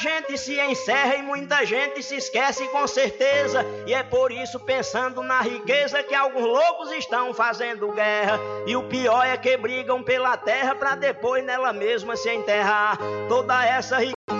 Gente se encerra e muita gente se esquece com certeza. E é por isso, pensando na riqueza, que alguns loucos estão fazendo guerra. E o pior é que brigam pela terra para depois nela mesma se enterrar. Toda essa riqueza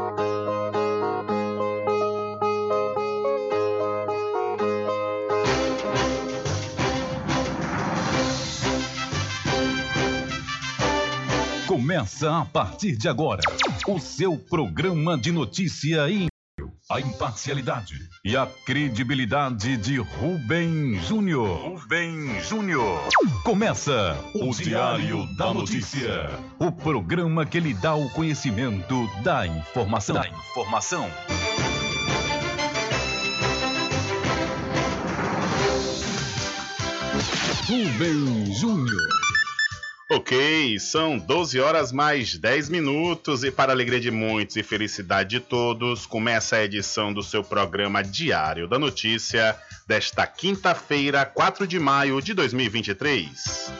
Começa a partir de agora o seu programa de notícia e a imparcialidade e a credibilidade de Rubem Júnior. Rubem Júnior. Começa o, o Diário da Notícia, o programa que lhe dá o conhecimento da informação. Da informação. Rubem Júnior. Ok, são 12 horas mais 10 minutos e para alegria de muitos e felicidade de todos, começa a edição do seu programa Diário da Notícia desta quinta-feira, 4 de maio de 2023.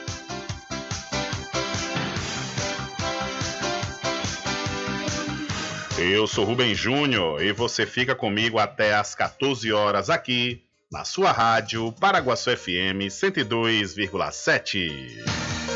Eu sou Rubem Júnior e você fica comigo até às 14 horas aqui na sua rádio Paraguaçu FM 102,7.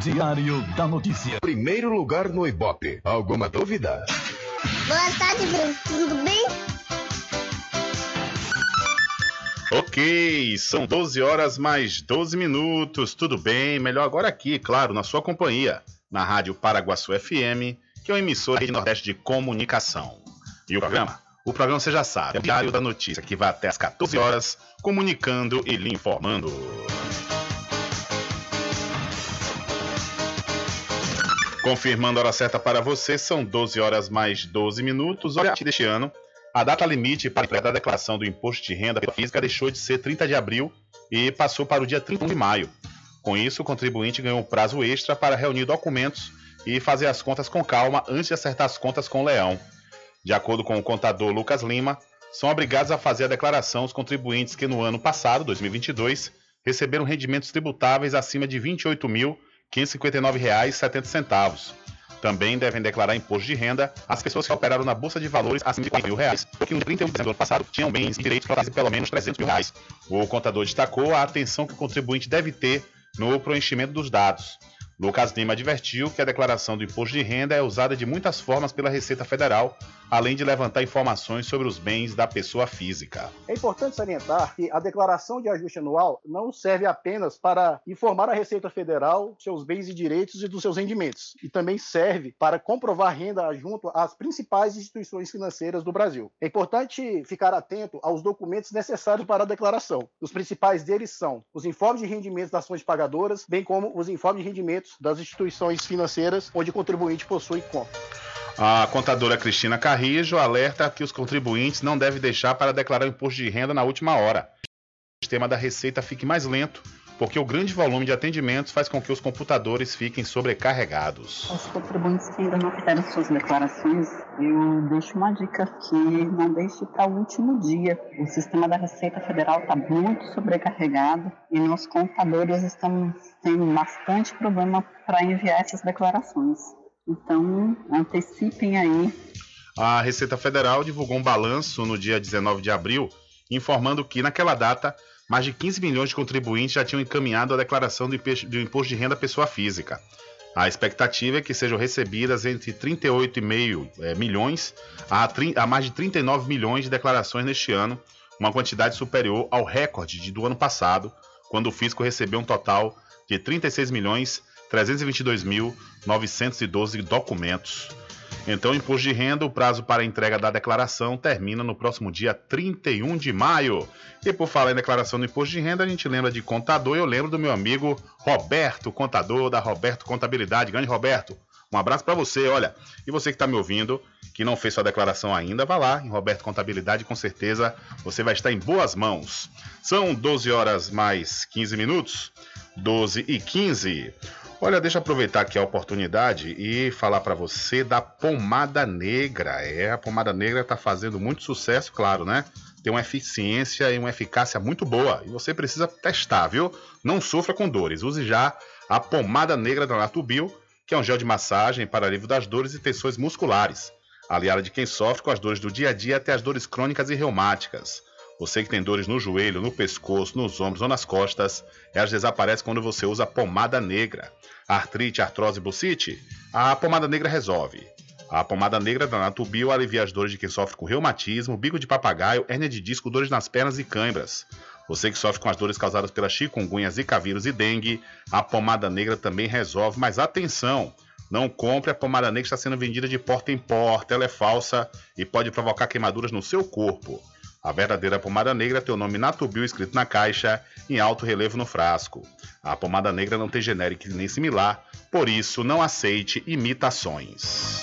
Diário da Notícia. Primeiro lugar no Ibope. Alguma dúvida? Boa tarde, Bruno. Tudo bem? Ok, são 12 horas mais 12 minutos. Tudo bem? Melhor agora aqui, claro, na sua companhia, na Rádio Paraguaçu FM, que é uma emissora de Nordeste de Comunicação. E o programa? O programa você já sabe, é o Diário da Notícia, que vai até as 14 horas, comunicando e lhe informando. Confirmando a hora certa para você, são 12 horas mais 12 minutos. Olha, deste ano, a data limite para a declaração do imposto de renda física deixou de ser 30 de abril e passou para o dia 31 de maio. Com isso, o contribuinte ganhou um prazo extra para reunir documentos e fazer as contas com calma antes de acertar as contas com o leão. De acordo com o contador Lucas Lima, são obrigados a fazer a declaração os contribuintes que no ano passado, 2022, receberam rendimentos tributáveis acima de R$ 28.559,70. Também devem declarar imposto de renda as pessoas que operaram na Bolsa de Valores acima de 40 mil reais, porque no 31 de ano passado tinham bens e direitos de pelo menos 300 mil reais. O contador destacou a atenção que o contribuinte deve ter no preenchimento dos dados. Lucas Lima advertiu que a declaração do imposto de renda é usada de muitas formas pela Receita Federal, além de levantar informações sobre os bens da pessoa física. É importante salientar que a declaração de ajuste anual não serve apenas para informar a Receita Federal seus bens e direitos e dos seus rendimentos, e também serve para comprovar renda junto às principais instituições financeiras do Brasil. É importante ficar atento aos documentos necessários para a declaração. Os principais deles são os informes de rendimentos das fontes pagadoras, bem como os informes de rendimentos das instituições financeiras onde o contribuinte possui conta. A contadora Cristina Carrijo alerta que os contribuintes não devem deixar para declarar o imposto de renda na última hora. O sistema da Receita fique mais lento, porque o grande volume de atendimentos faz com que os computadores fiquem sobrecarregados. Os contribuintes que ainda não fizeram suas declarações, eu deixo uma dica que não deixe para o último dia. O sistema da Receita Federal está muito sobrecarregado e nós contadores estamos tendo bastante problema para enviar essas declarações. Então, antecipem aí. A Receita Federal divulgou um balanço no dia 19 de abril, informando que naquela data mais de 15 milhões de contribuintes já tinham encaminhado a declaração do imposto de renda pessoa física. A expectativa é que sejam recebidas entre 38,5 é, milhões a, a mais de 39 milhões de declarações neste ano, uma quantidade superior ao recorde de, do ano passado, quando o fisco recebeu um total de 36 milhões 322.912 documentos. Então, imposto de renda, o prazo para entrega da declaração termina no próximo dia 31 de maio. E por falar em declaração do imposto de renda, a gente lembra de contador. Eu lembro do meu amigo Roberto, contador da Roberto Contabilidade. Grande Roberto, um abraço para você. Olha, e você que está me ouvindo, que não fez sua declaração ainda, vá lá em Roberto Contabilidade, com certeza você vai estar em boas mãos. São 12 horas mais 15 minutos, 12 e 15. Olha, deixa eu aproveitar aqui a oportunidade e falar para você da pomada negra. É, a pomada negra está fazendo muito sucesso, claro, né? Tem uma eficiência e uma eficácia muito boa e você precisa testar, viu? Não sofra com dores. Use já a pomada negra da Natubio, que é um gel de massagem para alívio das dores e tensões musculares, aliada de quem sofre com as dores do dia a dia até as dores crônicas e reumáticas. Você que tem dores no joelho, no pescoço, nos ombros ou nas costas, elas desaparecem quando você usa pomada negra. Artrite, artrose bucite? A pomada negra resolve. A pomada negra da Natubio alivia as dores de quem sofre com reumatismo, bico de papagaio, hérnia de disco, dores nas pernas e cãibras. Você que sofre com as dores causadas pela chikungunya, zika vírus e dengue, a pomada negra também resolve. Mas atenção! Não compre a pomada negra que está sendo vendida de porta em porta, ela é falsa e pode provocar queimaduras no seu corpo. A verdadeira pomada negra tem o nome Natubio escrito na caixa, em alto relevo no frasco. A pomada negra não tem genérico nem similar, por isso não aceite imitações.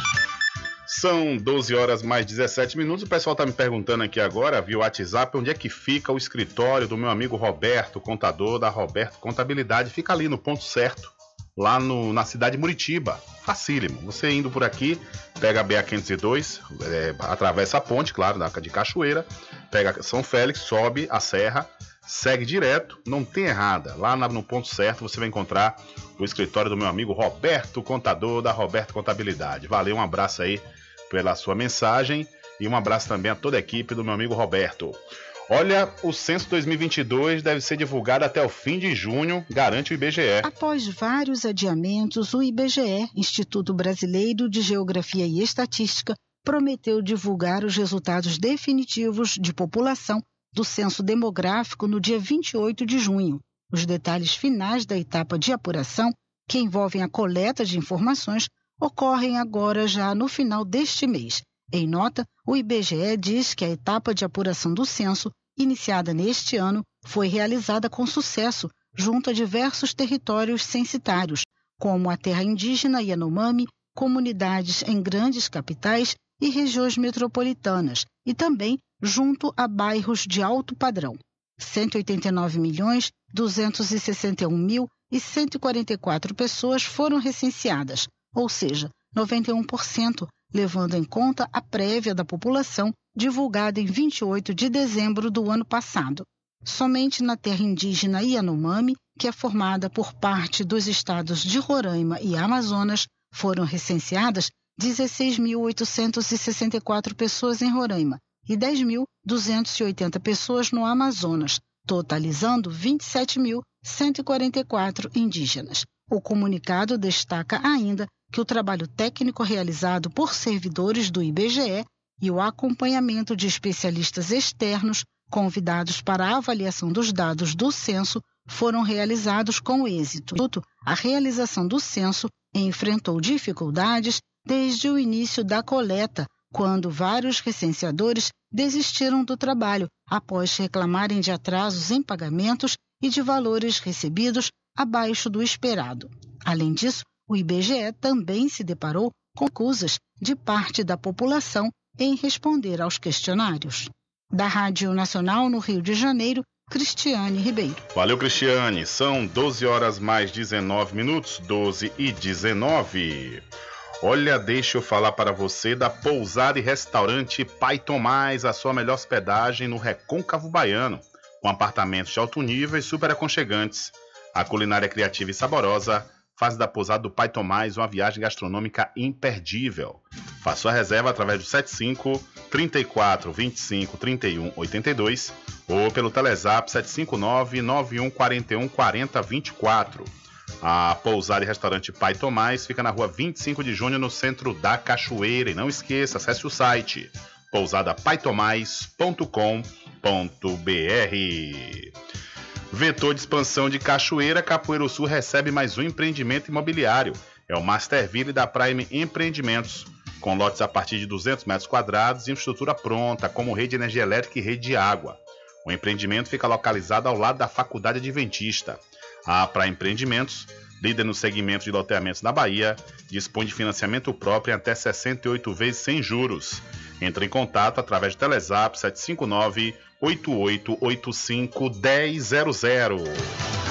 São 12 horas mais 17 minutos. O pessoal está me perguntando aqui agora, via WhatsApp, onde é que fica o escritório do meu amigo Roberto, contador da Roberto Contabilidade. Fica ali no ponto certo, lá no, na cidade de Muritiba. Facílimo. Você indo por aqui, pega a BA-502, é, atravessa a ponte, claro, de Cachoeira, pega São Félix, sobe a serra, segue direto, não tem errada. Lá no ponto certo você vai encontrar o escritório do meu amigo Roberto, contador da Roberto Contabilidade. Valeu, um abraço aí pela sua mensagem e um abraço também a toda a equipe do meu amigo Roberto. Olha, o censo 2022 deve ser divulgado até o fim de junho, garante o IBGE. Após vários adiamentos, o IBGE, Instituto Brasileiro de Geografia e Estatística, prometeu divulgar os resultados definitivos de população do censo demográfico no dia 28 de junho. Os detalhes finais da etapa de apuração, que envolvem a coleta de informações, ocorrem agora já no final deste mês. Em nota, o IBGE diz que a etapa de apuração do censo, iniciada neste ano, foi realizada com sucesso junto a diversos territórios censitários, como a terra indígena Yanomami, comunidades em grandes capitais e regiões metropolitanas, e também junto a bairros de alto padrão. 189 milhões 261 mil e 144 pessoas foram recenseadas, ou seja, 91%, levando em conta a prévia da população divulgada em 28 de dezembro do ano passado. Somente na terra indígena Yanomami, que é formada por parte dos estados de Roraima e Amazonas, foram recenseadas 16.864 pessoas em Roraima e 10.280 pessoas no Amazonas, totalizando 27.144 indígenas. O comunicado destaca ainda que o trabalho técnico realizado por servidores do IBGE e o acompanhamento de especialistas externos convidados para a avaliação dos dados do censo foram realizados com êxito. A realização do censo enfrentou dificuldades desde o início da coleta, quando vários recenseadores desistiram do trabalho após reclamarem de atrasos em pagamentos e de valores recebidos abaixo do esperado. Além disso, o IBGE também se deparou com acusas de parte da população em responder aos questionários. Da Rádio Nacional no Rio de Janeiro, Cristiane Ribeiro. Valeu, Cristiane. São 12 horas mais 19 minutos, 12 e 19. Olha, deixa eu falar para você da pousada e restaurante Pai Tomás, a sua melhor hospedagem no Recôncavo Baiano, com apartamentos de alto nível e super aconchegantes. A culinária criativa e saborosa faz da pousada do Pai Tomás uma viagem gastronômica imperdível. Faça sua reserva através do 75 34 25 31 82 ou pelo Telezap 759 91 41 40 24. A pousada e restaurante Pai Tomás fica na rua 25 de junho, no centro da Cachoeira. E não esqueça, acesse o site pousadapaitomais.com.br. Vetor de expansão de Cachoeira, Capoeiro Sul recebe mais um empreendimento imobiliário. É o Masterville da Prime Empreendimentos, com lotes a partir de 200 metros quadrados e infraestrutura pronta, como rede de energia elétrica e rede de água. O empreendimento fica localizado ao lado da Faculdade Adventista. A Prime Empreendimentos, líder no segmento de loteamentos na Bahia, dispõe de financiamento próprio em até 68 vezes sem juros. Entre em contato através do Telezap 759 8885 1000.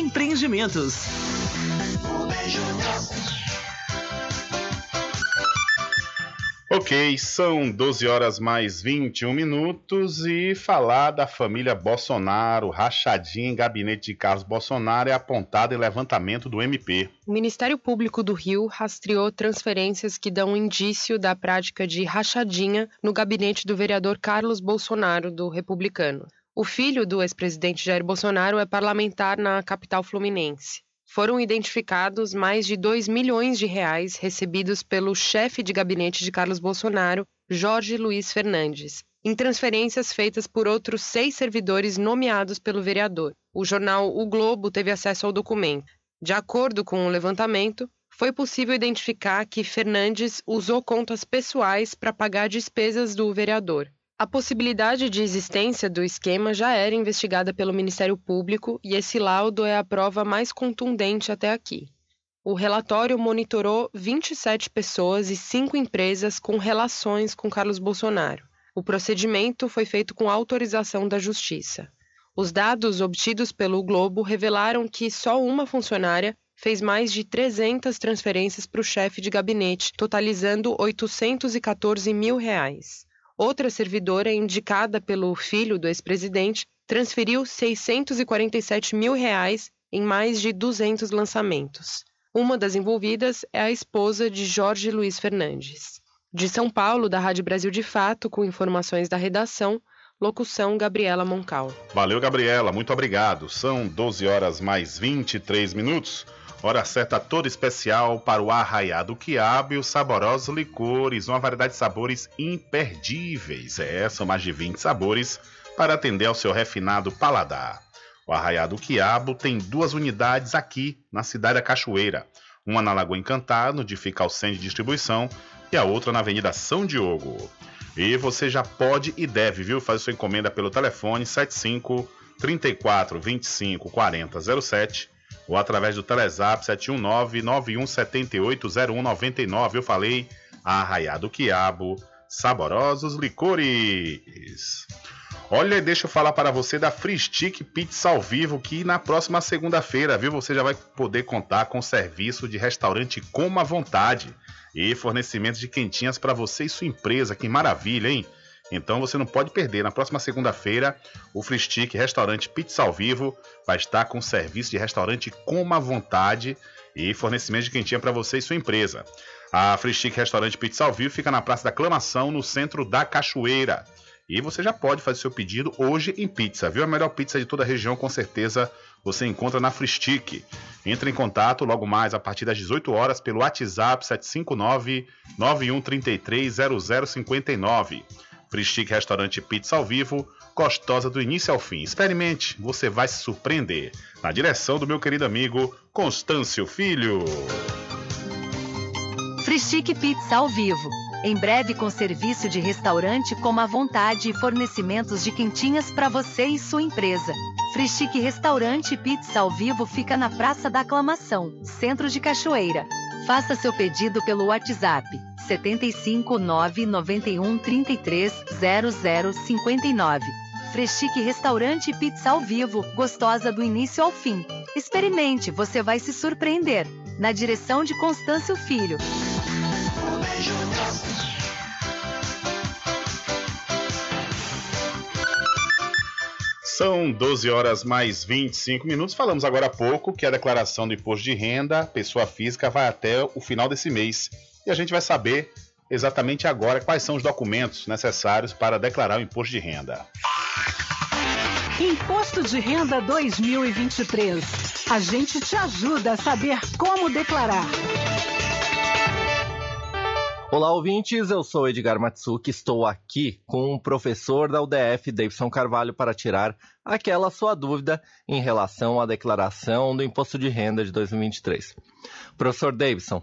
Empreendimentos. Ok, são 12 horas mais 21 minutos e falar da família Bolsonaro, rachadinha em gabinete de Carlos Bolsonaro é apontada em levantamento do MP. O Ministério Público do Rio rastreou transferências que dão indício da prática de rachadinha no gabinete do vereador Carlos Bolsonaro, do Republicano. O filho do ex-presidente Jair Bolsonaro é parlamentar na capital fluminense foram identificados mais de 2 milhões de reais recebidos pelo chefe de gabinete de Carlos Bolsonaro, Jorge Luiz Fernandes, em transferências feitas por outros seis servidores nomeados pelo vereador. O jornal O Globo teve acesso ao documento. De acordo com o levantamento, foi possível identificar que Fernandes usou contas pessoais para pagar despesas do vereador. A possibilidade de existência do esquema já era investigada pelo Ministério Público e esse laudo é a prova mais contundente até aqui. O relatório monitorou 27 pessoas e 5 empresas com relações com Carlos Bolsonaro. O procedimento foi feito com autorização da Justiça. Os dados obtidos pelo Globo revelaram que só uma funcionária fez mais de 300 transferências para o chefe de gabinete, totalizando 814 mil reais. Outra servidora, indicada pelo filho do ex-presidente, transferiu 647 mil reais em mais de 200 lançamentos. Uma das envolvidas é a esposa de Jorge Luiz Fernandes. De São Paulo, da Rádio Brasil de Fato, com informações da redação, locução Gabriela Moncal. Valeu, Gabriela, muito obrigado. São 12 horas mais 23 minutos. Hora certa toda especial para o arraiado quiabo e os saborosos licores, uma variedade de sabores imperdíveis. É, são mais de 20 sabores para atender ao seu refinado paladar. O arraiado quiabo tem duas unidades aqui na cidade da Cachoeira. Uma na Lagoa Encantada, onde fica o centro de distribuição, e a outra na Avenida São Diogo. E você já pode e deve, viu, fazer sua encomenda pelo telefone 75 34 25 40 07 ou através do Telezap 719-9178-0199. Eu falei Arraiado Quiabo, saborosos licores. Olha, deixa eu falar para você da Free Stick Pizza ao vivo, que na próxima segunda-feira, viu, você já vai poder contar com serviço de restaurante com à vontade e fornecimento de quentinhas para você e sua empresa. Que maravilha, hein? Então você não pode perder. Na próxima segunda-feira, o Free Stick Restaurante Pizza ao Vivo vai estar com serviço de restaurante com uma vontade e fornecimento de quentinha para você e sua empresa. A Free Stick Restaurante Pizza ao Vivo fica na Praça da Aclamação, no centro da Cachoeira. E você já pode fazer seu pedido hoje em pizza, viu? A melhor pizza de toda a região, com certeza, você encontra na Free Stick. Entre em contato logo mais a partir das 18 horas pelo WhatsApp 759 9133 0059. Pristic Restaurante Pizza ao Vivo, gostosa do início ao fim. Experimente, você vai se surpreender. Na direção do meu querido amigo Constâncio Filho. Frischique Pizza ao vivo. Em breve com serviço de restaurante com a vontade e fornecimentos de quentinhas para você e sua empresa. Frischique Restaurante Pizza ao vivo fica na Praça da Aclamação, Centro de Cachoeira. Faça seu pedido pelo WhatsApp 75 991 33 0059. Freschique Restaurante Pizza ao Vivo, gostosa do início ao fim. Experimente, você vai se surpreender. Na direção de Constâncio Filho. São 12 horas mais 25 minutos. Falamos agora há pouco que a declaração do imposto de renda, pessoa física, vai até o final desse mês. E a gente vai saber exatamente agora quais são os documentos necessários para declarar o imposto de renda. Imposto de Renda 2023. A gente te ajuda a saber como declarar. Olá, ouvintes. Eu sou Edgar Matsuki. Estou aqui com o professor da UDF, Davidson Carvalho, para tirar aquela sua dúvida em relação à declaração do Imposto de Renda de 2023. Professor Davidson,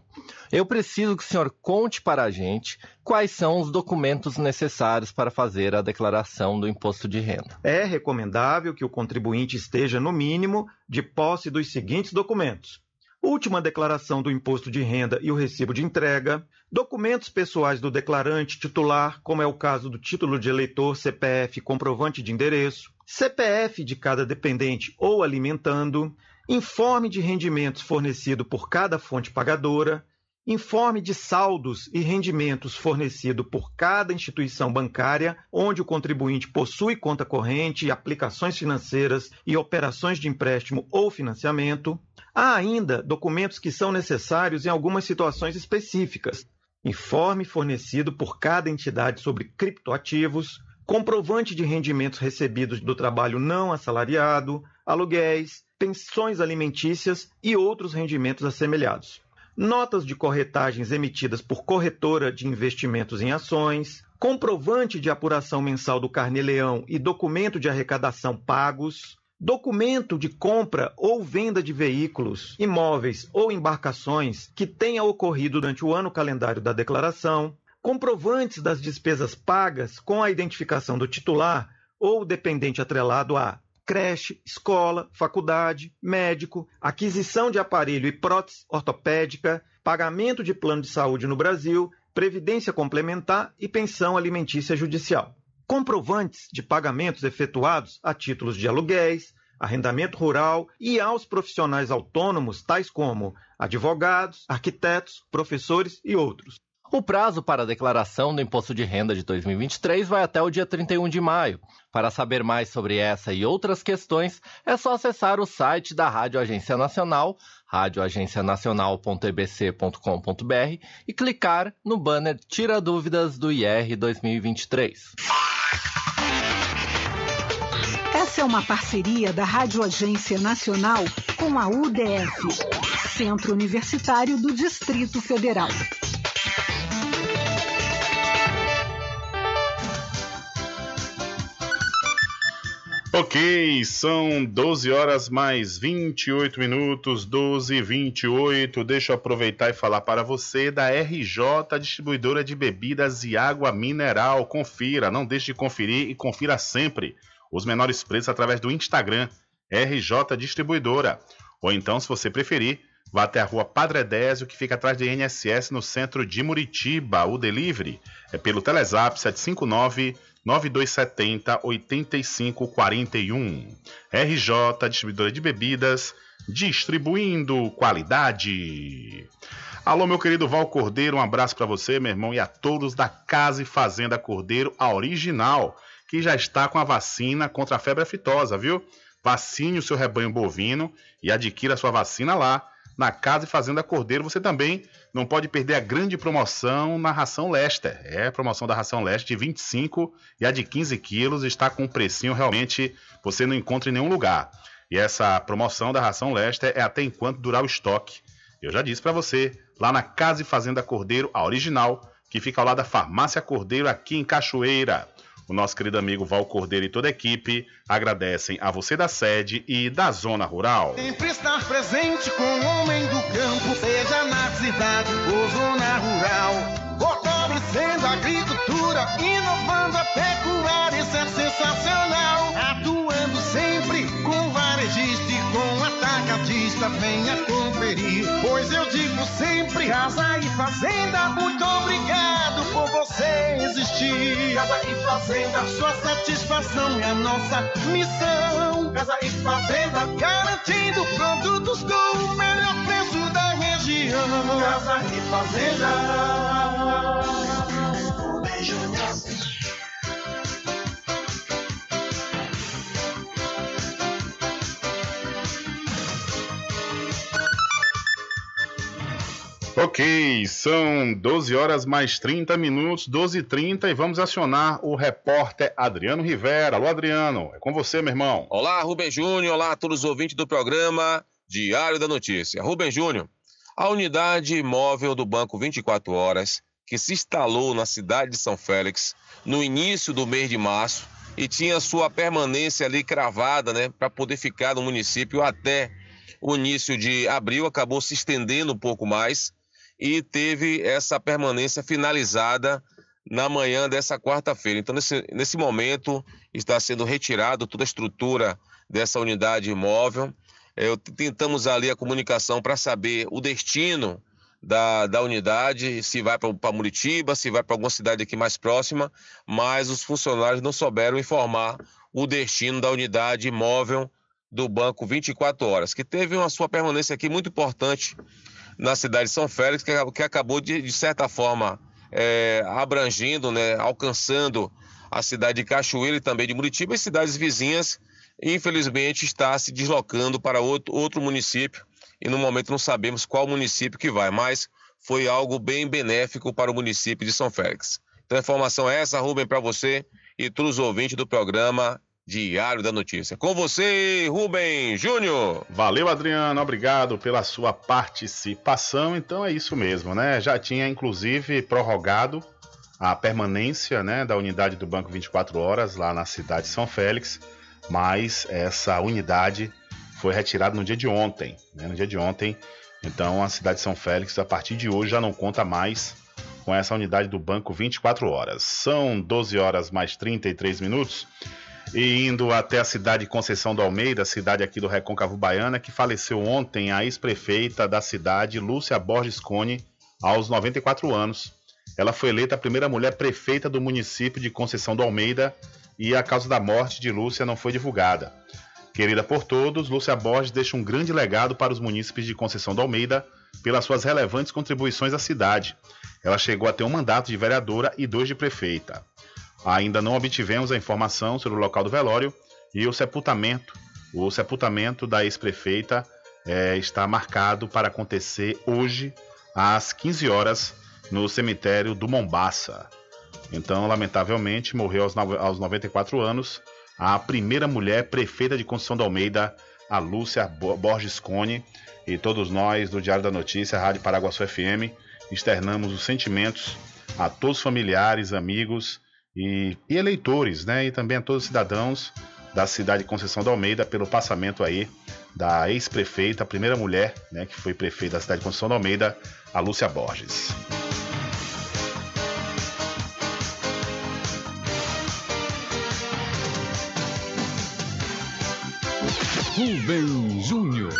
eu preciso que o senhor conte para a gente quais são os documentos necessários para fazer a declaração do imposto de renda. É recomendável que o contribuinte esteja, no mínimo, de posse dos seguintes documentos: última declaração do imposto de renda e o recibo de entrega, documentos pessoais do declarante titular, como é o caso do título de eleitor, CPF, comprovante de endereço, CPF de cada dependente ou alimentando, informe de rendimentos fornecido por cada fonte pagadora, informe de saldos e rendimentos fornecido por cada instituição bancária onde o contribuinte possui conta corrente, aplicações financeiras e operações de empréstimo ou financiamento. Há ainda documentos que são necessários em algumas situações específicas. Informe fornecido por cada entidade sobre criptoativos, comprovante de rendimentos recebidos do trabalho não assalariado, aluguéis, pensões alimentícias e outros rendimentos assemelhados. Notas de corretagens emitidas por corretora de investimentos em ações, comprovante de apuração mensal do Carnê-Leão e documento de arrecadação pagos, documento de compra ou venda de veículos, imóveis ou embarcações que tenha ocorrido durante o ano calendário da declaração, comprovantes das despesas pagas com a identificação do titular ou dependente atrelado a creche, escola, faculdade, médico, aquisição de aparelho e prótese ortopédica, pagamento de plano de saúde no Brasil, previdência complementar e pensão alimentícia judicial. Comprovantes de pagamentos efetuados a títulos de aluguéis, arrendamento rural e aos profissionais autônomos, tais como advogados, arquitetos, professores e outros. O prazo para a declaração do imposto de renda de 2023 vai até o dia 31 de maio. Para saber mais sobre essa e outras questões, é só acessar o site da Rádio Agência Nacional, radioagencianacional.ebc.com.br e clicar no banner Tira Dúvidas do IR 2023. Essa é uma parceria da Rádio Agência Nacional com a UDF, Centro Universitário do Distrito Federal. Ok, são 12 horas mais 28 minutos, 12 e 28. Deixa eu aproveitar e falar para você da RJ Distribuidora de Bebidas e Água Mineral. Confira, não deixe de conferir e confira sempre os menores preços através do Instagram RJ Distribuidora. Ou então, se você preferir, vá até a rua Padre Désio, que fica atrás de INSS no centro de Muritiba. O delivery é pelo Telezap 759 9270 8541. RJ Distribuidora de Bebidas, distribuindo qualidade. Alô, meu querido Val Cordeiro, um abraço para você, meu irmão, e a todos da Casa e Fazenda Cordeiro, a original, que já está com a vacina contra a febre aftosa, viu? Vacine o seu rebanho bovino e adquira a sua vacina lá na Casa e Fazenda Cordeiro. Você também não pode perder a grande promoção na ração Lester. É a promoção da ração Lester de 25 e a de 15 quilos está com um precinho realmente você não encontra em nenhum lugar. E essa promoção da ração Lester é até enquanto durar o estoque. Eu já disse para você, lá na Casa e Fazenda Cordeiro, a original, que fica ao lado da Farmácia Cordeiro aqui em Cachoeira. O nosso querido amigo Val Cordeiro e toda a equipe agradecem a você da sede e da zona rural. Sempre estar presente com o homem do campo, seja cidade ou zona rural. Fortalecendo a agricultura, inovando a pecuária, isso é sensacional. Atuando sempre com varejista e com atacadista, venha conferir. Pois eu digo sempre: Casa e Fazenda, muito obrigado por você existir. Casa e Fazenda, sua satisfação é a nossa missão. Casa e Fazenda, garantindo produtos com o melhor preço da região. Casa e Fazenda. Um beijo, Ok, são 12 horas mais 30 minutos, 12 e 30 e vamos acionar o repórter Adriano Rivera. Alô, Adriano, é com você, meu irmão. Olá, Rubem Júnior, olá a todos os ouvintes do programa Diário da Notícia. Rubem Júnior, a unidade móvel do Banco 24 Horas, que se instalou na cidade de São Félix no início do mês de março e tinha sua permanência ali cravada, né, para poder ficar no município até o início de abril, acabou se estendendo um pouco mais e teve essa permanência finalizada na manhã dessa quarta-feira. Então, nesse, nesse momento, está sendo retirado toda a estrutura dessa unidade imóvel. Eu, tentamos ali a comunicação para saber o destino da, da unidade, se vai para Muritiba, se vai para alguma cidade aqui mais próxima, mas os funcionários não souberam informar o destino da unidade imóvel do banco 24 horas, que teve uma sua permanência aqui muito importante na cidade de São Félix, que, que acabou de, de certa forma é, abrangindo, né, alcançando a cidade de Cachoeira e também de Muritiba e cidades vizinhas, infelizmente está se deslocando para outro, outro município e no momento não sabemos qual município que vai, mas foi algo bem benéfico para o município de São Félix. Então a informação é essa, Rubem, para você e todos os ouvintes do programa Diário da Notícia. Com você, Rubem Júnior. Valeu, Adriano. Obrigado pela sua participação. Então é isso mesmo, né? Já tinha inclusive prorrogado a permanência né, da unidade do Banco 24 Horas lá na cidade de São Félix, mas essa unidade foi retirada no dia de ontem. Né, no dia de ontem, então a cidade de São Félix, a partir de hoje, já não conta mais com essa unidade do Banco 24 Horas. São 12 horas mais 33 minutos e indo até a cidade de Conceição do Almeida, cidade aqui do Recôncavo Baiana, que faleceu ontem a ex-prefeita da cidade, Lúcia Borges Cone, aos 94 anos. Ela foi eleita a primeira mulher prefeita do município de Conceição do Almeida e a causa da morte de Lúcia não foi divulgada. Querida por todos, Lúcia Borges deixa um grande legado para os munícipes de Conceição do Almeida pelas suas relevantes contribuições à cidade. Ela chegou a ter um mandato de vereadora e dois de prefeita. Ainda não obtivemos a informação sobre o local do velório e o sepultamento. O sepultamento da ex-prefeita é, está marcado para acontecer hoje às 15 horas no cemitério do Mombaça. Então, lamentavelmente, morreu aos, aos 94 anos a primeira mulher prefeita de Conceição do Almeida, a Lúcia Borges Cone, e todos nós do Diário da Notícia, Rádio Paraguaçu FM, externamos os sentimentos a todos os familiares, amigos e, e eleitores, né? E também a todos os cidadãos da cidade de Conceição da Almeida pelo passamento aí da ex-prefeita, a primeira mulher, né, que foi prefeita da cidade de Conceição da Almeida, a Lúcia Borges. Rubem Júnior.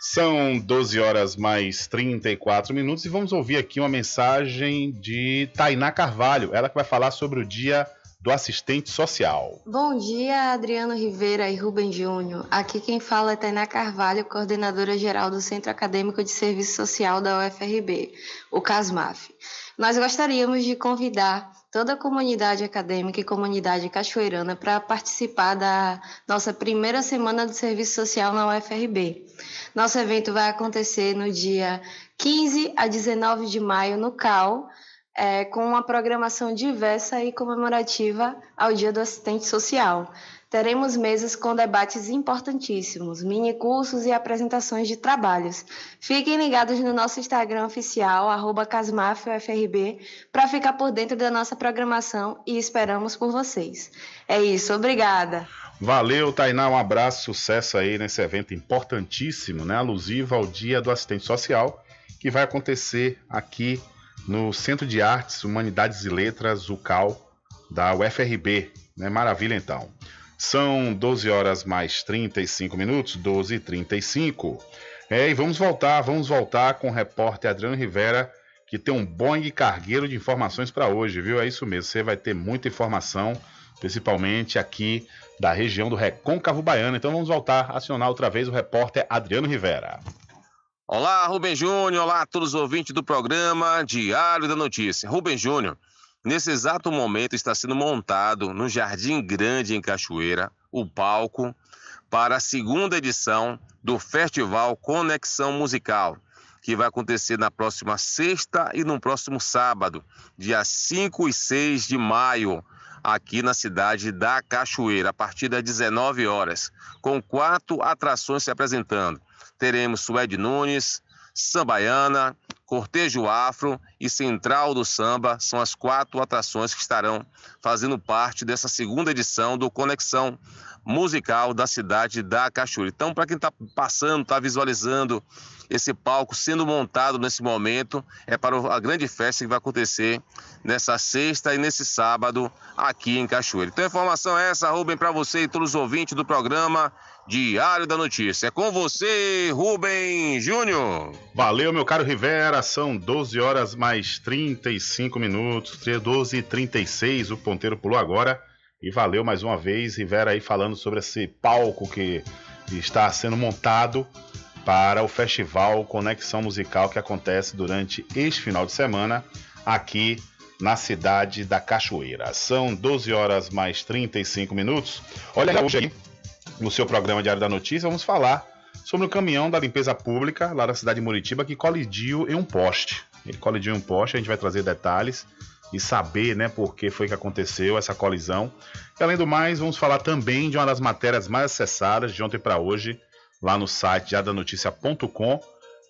São 12 horas mais 34 minutos e vamos ouvir aqui uma mensagem de Tainá Carvalho, ela que vai falar sobre o dia do assistente social. Bom dia, Adriano Rivera e Rubem Júnior. Aqui quem fala é Tainá Carvalho, coordenadora geral do Centro Acadêmico de Serviço Social da UFRB, o CASMAF. Nós gostaríamos de convidar toda a comunidade acadêmica e comunidade cachoeirana para participar da nossa primeira semana de serviço social na UFRB. Nosso evento vai acontecer no dia 15 a 19 de maio no CAL, é, com uma programação diversa e comemorativa ao Dia do Assistente Social. Teremos mesas com debates importantíssimos, mini cursos e apresentações de trabalhos. Fiquem ligados no nosso Instagram oficial, CasmafUFRB, para ficar por dentro da nossa programação e esperamos por vocês. É isso, obrigada. Valeu, Tainá, um abraço, sucesso aí nesse evento importantíssimo, né? Alusivo ao Dia do Assistente Social, que vai acontecer aqui no Centro de Artes, Humanidades e Letras, UCAL, da UFRB. Né? Maravilha, então. São 12 horas mais 35 minutos, 12 e 35. É, e vamos voltar, vamos voltar com o repórter Adriano Rivera, que tem um Boeing cargueiro de informações para hoje, viu? É isso mesmo, você vai ter muita informação, principalmente aqui da região do Recôncavo Baiano. Então vamos voltar a acionar outra vez o repórter Adriano Rivera. Olá, Rubem Júnior, olá a todos os ouvintes do programa Diário da Notícia. Rubem Júnior, Nesse exato momento está sendo montado no Jardim Grande em Cachoeira o palco para a segunda edição do Festival Conexão Musical, que vai acontecer na próxima sexta e no próximo sábado, dia 5 e 6 de maio, aqui na cidade da Cachoeira, a partir das 19 horas, com quatro atrações se apresentando. Teremos Suede Nunes, Sambaiana, Cortejo Afro e Central do Samba são as quatro atrações que estarão fazendo parte dessa segunda edição do Conexão Musical da cidade da Cachoeira. Então, para quem está passando, está visualizando esse palco sendo montado nesse momento, é para a grande festa que vai acontecer nessa sexta e nesse sábado aqui em Cachoeira. Então, a informação é essa, Rubem, para você e todos os ouvintes do programa. Diário da Notícia. É com você, Rubem Júnior. Valeu, meu caro Rivera. São 12 horas mais 35 minutos. 12 e 36. O ponteiro pulou agora. E valeu mais uma vez, Rivera aí falando sobre esse palco que está sendo montado para o festival Conexão Musical que acontece durante este final de semana aqui na cidade da Cachoeira. São 12 horas mais 35 minutos. Olha hoje aí, no seu programa Diário da Notícia, vamos falar sobre o caminhão da limpeza pública lá da cidade de Muritiba que colidiu em um poste. Ele colidiu em um poste, a gente vai trazer detalhes e saber, né, por que foi que aconteceu essa colisão. E além do mais, vamos falar também de uma das matérias mais acessadas de ontem para hoje, lá no site diadanoticia.com,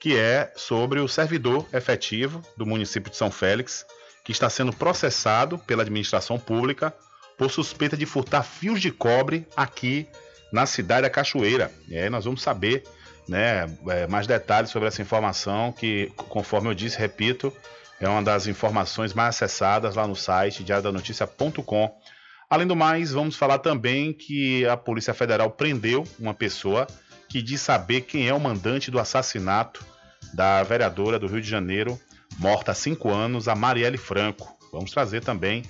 que é sobre o servidor efetivo do município de São Félix, que está sendo processado pela administração pública por suspeita de furtar fios de cobre aqui na cidade da Cachoeira. E aí nós vamos saber né, é, mais detalhes sobre essa informação que, conforme eu disse, repito, é uma das informações mais acessadas lá no site diariodanoticia.com. Além do mais, vamos falar também que a Polícia Federal prendeu uma pessoa que diz saber quem é o mandante do assassinato da vereadora do Rio de Janeiro, morta há cinco anos, a Marielle Franco. Vamos trazer também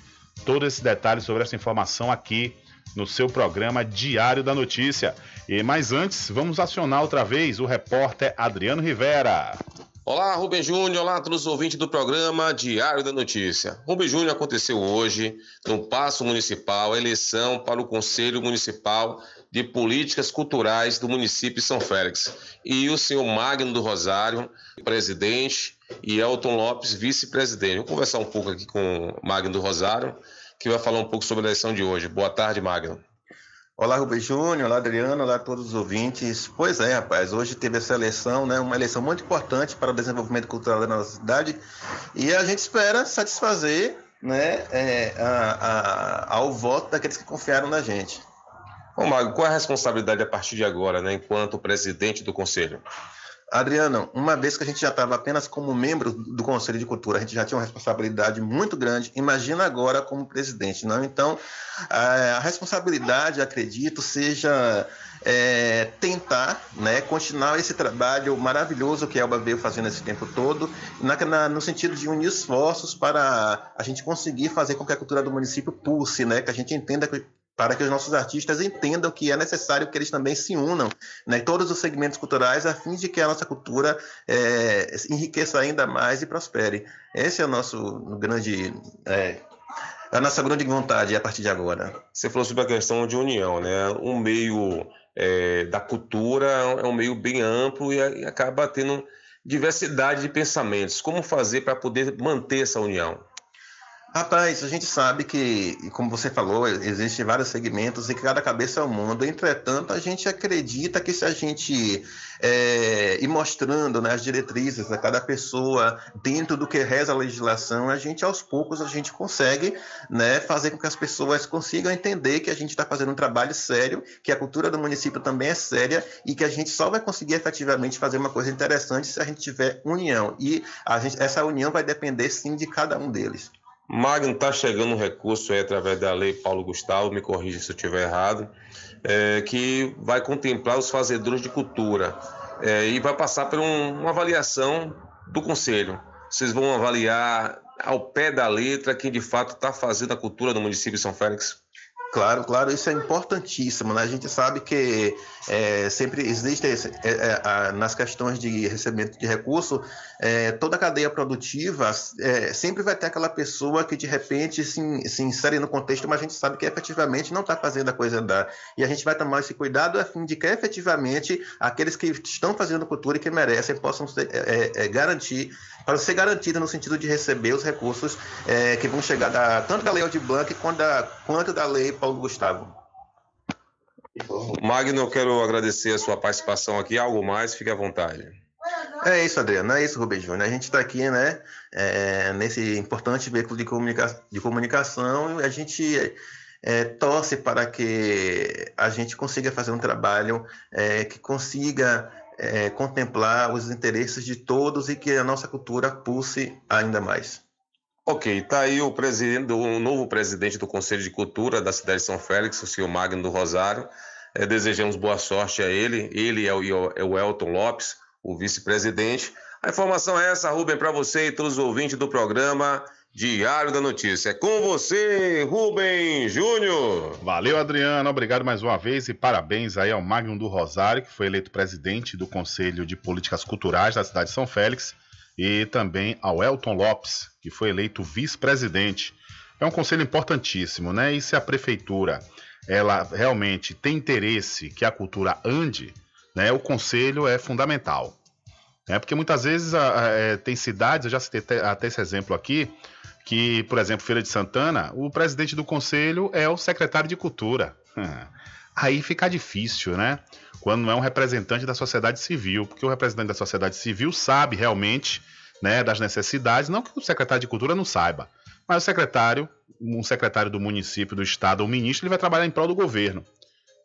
todos esses detalhes sobre essa informação aqui no seu programa Diário da Notícia. E mais antes, vamos acionar outra vez o repórter Adriano Rivera. Olá, Rubem Júnior, olá a todos os ouvintes do programa Diário da Notícia. Rubem Júnior aconteceu hoje, no Paço Municipal, a eleição para o Conselho Municipal de Políticas Culturais do município de São Félix. E o senhor Magno do Rosário, presidente, e Elton Lopes, vice-presidente. Vou conversar um pouco aqui com o Magno do Rosário, que vai falar um pouco sobre a eleição de hoje. Boa tarde, Magno. Olá, Rubem Júnior, olá, Adriano, olá a todos os ouvintes. Pois é, rapaz, hoje teve essa eleição, né, uma eleição muito importante para o desenvolvimento cultural da nossa cidade e a gente espera satisfazer né, é, a, a, ao voto daqueles que confiaram na gente. Ô, Mago, qual é a responsabilidade a partir de agora, né, enquanto presidente do Conselho? Adriano, uma vez que a gente já estava apenas como membro do Conselho de Cultura, a gente já tinha uma responsabilidade muito grande. Imagina agora como presidente, não? Então, a responsabilidade, acredito, seja é, tentar né, continuar esse trabalho maravilhoso que a Elba veio fazendo esse tempo todo, na, na, no sentido de unir esforços para a gente conseguir fazer com que a cultura do município pulse, né, que a gente entenda que para que os nossos artistas entendam que é necessário que eles também se unam, né, todos os segmentos culturais, a fim de que a nossa cultura é, enriqueça ainda mais e prospere. Esse é o nosso grande, é, a nossa grande vontade a partir de agora. Você falou sobre a questão de união, né? Um meio é, da cultura é um meio bem amplo e, e acaba tendo diversidade de pensamentos. Como fazer para poder manter essa união? Rapaz, a gente sabe que, como você falou, existem vários segmentos e cada cabeça é um mundo. Entretanto, a gente acredita que se a gente é, ir mostrando né, as diretrizes a cada pessoa dentro do que reza a legislação, a gente aos poucos a gente consegue né, fazer com que as pessoas consigam entender que a gente está fazendo um trabalho sério, que a cultura do município também é séria e que a gente só vai conseguir efetivamente fazer uma coisa interessante se a gente tiver união. E gente, essa união vai depender sim de cada um deles. Magno está chegando um recurso aí através da lei Paulo Gustavo, me corrija se eu estiver errado, é, que vai contemplar os fazedores de cultura é, e vai passar por um, uma avaliação do conselho. Vocês vão avaliar ao pé da letra quem de fato está fazendo a cultura no município de São Félix? Claro, claro, isso é importantíssimo. Né? A gente sabe que é, sempre existe esse, é, é, a, nas questões de recebimento de recurso, é, toda a cadeia produtiva é, sempre vai ter aquela pessoa que de repente se, se insere no contexto, mas a gente sabe que efetivamente não está fazendo a coisa andar. E a gente vai tomar esse cuidado a fim de que efetivamente aqueles que estão fazendo cultura e que merecem possam ser, é, garantir para ser garantido no sentido de receber os recursos é, que vão chegar da, tanto da Lei Aldir Blanc quanto da, quanto da Lei Paulo Gustavo. Magno, eu quero agradecer a sua participação aqui. Algo mais, fique à vontade. É isso, Adriano. É isso, Rubem Júnior. A gente está aqui, né, é, nesse importante veículo de, comunica de comunicação e a gente é, torce para que a gente consiga fazer um trabalho é, que consiga é, contemplar os interesses de todos e que a nossa cultura pulse ainda mais. Ok, está aí o, presidente, o novo presidente do Conselho de Cultura da cidade de São Félix, o senhor Magno do Rosário. É, desejamos boa sorte a ele. Ele é o, é o Elton Lopes, o vice-presidente. A informação é essa, Rubem, para você e todos os ouvintes do programa Diário da Notícia. É com você, Rubem Júnior. Valeu, Adriano. Obrigado mais uma vez e parabéns aí ao Magnum do Rosário, que foi eleito presidente do Conselho de Políticas Culturais da cidade de São Félix, e também ao Elton Lopes, que foi eleito vice-presidente. É um conselho importantíssimo, né? E se a prefeitura ela realmente tem interesse que a cultura ande, né? O conselho é fundamental. É porque muitas vezes a, a, é, tem cidades, eu já citei até, até esse exemplo aqui, que, por exemplo, Feira de Santana, o presidente do conselho é o secretário de cultura. Aí fica difícil, né? Quando não é um representante da sociedade civil, porque o representante da sociedade civil sabe realmente né, das necessidades, não que o secretário de cultura não saiba, mas o secretário, um secretário do município, do estado, ou ministro, ele vai trabalhar em prol do governo.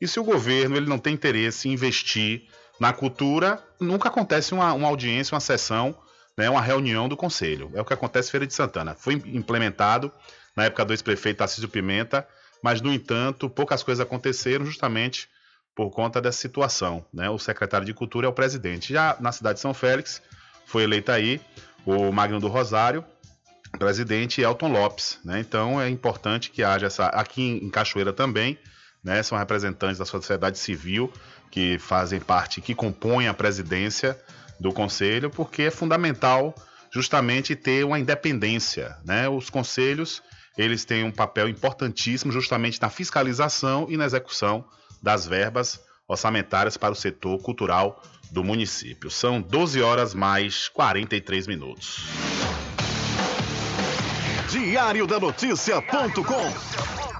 E se o governo ele não tem interesse em investir na cultura, nunca acontece uma, uma audiência, uma sessão, né, uma reunião do conselho. É o que acontece em Feira de Santana. Foi implementado na época do ex-prefeito Tarcísio Pimenta, mas, no entanto, poucas coisas aconteceram justamente por conta dessa situação. Né? O secretário de Cultura é o presidente. Já na cidade de São Félix, foi eleito aí o Magno do Rosário, presidente Elton Lopes. Né? Então é importante que haja essa. Aqui em Cachoeira também, né? São representantes da sociedade civil que fazem parte, que compõem a presidência do conselho, porque é fundamental justamente ter uma independência. Né? Os conselhos eles têm um papel importantíssimo justamente na fiscalização e na execução das verbas orçamentárias para o setor cultural do município. São 12 horas mais 43 minutos. Diário da Notícia.com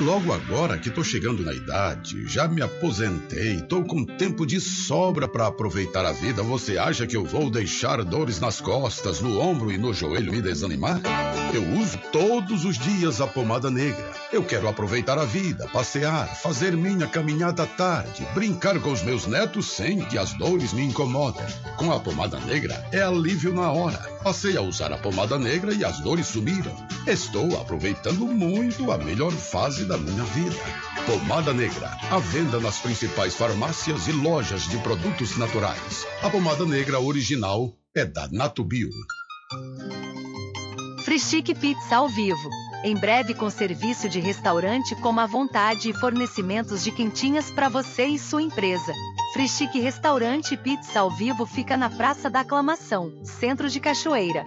Logo agora que tô chegando na idade, já me aposentei, tô com tempo de sobra para aproveitar a vida, você acha que eu vou deixar dores nas costas, no ombro e no joelho me desanimar? Eu uso todos os dias a pomada negra. Eu quero aproveitar a vida, passear, fazer minha caminhada à tarde, brincar com os meus netos sem que as dores me incomodem. Com a pomada negra é alívio na hora. Passei a usar a pomada negra e as dores sumiram. Estou aproveitando muito a melhor fase da minha vida. Pomada Negra, à venda nas principais farmácias e lojas de produtos naturais. A pomada negra original é da Natubio. Frischique Pizza ao vivo. Em breve com serviço de restaurante com a vontade e fornecimentos de quentinhas para você e sua empresa. Frischique Restaurante Pizza ao vivo fica na Praça da Aclamação, Centro de Cachoeira.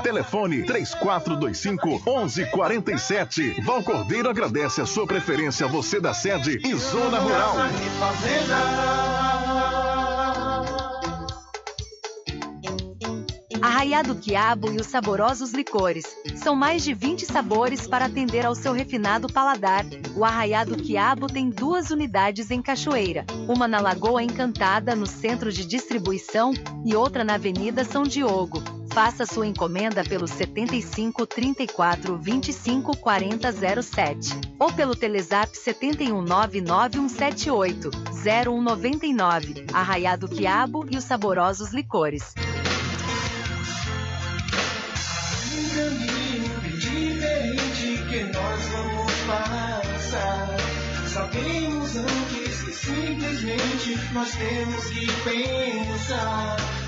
Telefone 3425 11 47. Val Cordeiro agradece a sua preferência, você da sede e Zona Rural. Arraiado Quiabo e os saborosos licores. São mais de 20 sabores para atender ao seu refinado paladar. O Arraiado Quiabo tem duas unidades em Cachoeira, uma na Lagoa Encantada, no centro de distribuição, e outra na Avenida São Diogo. Faça sua encomenda pelo 75 34 25 40 07 ou pelo Telezap 71 99178 0199. Arraiado Quiabo e os saborosos licores. Um caminho diferente que nós vamos passar. Sabemos antes que simplesmente nós temos que pensar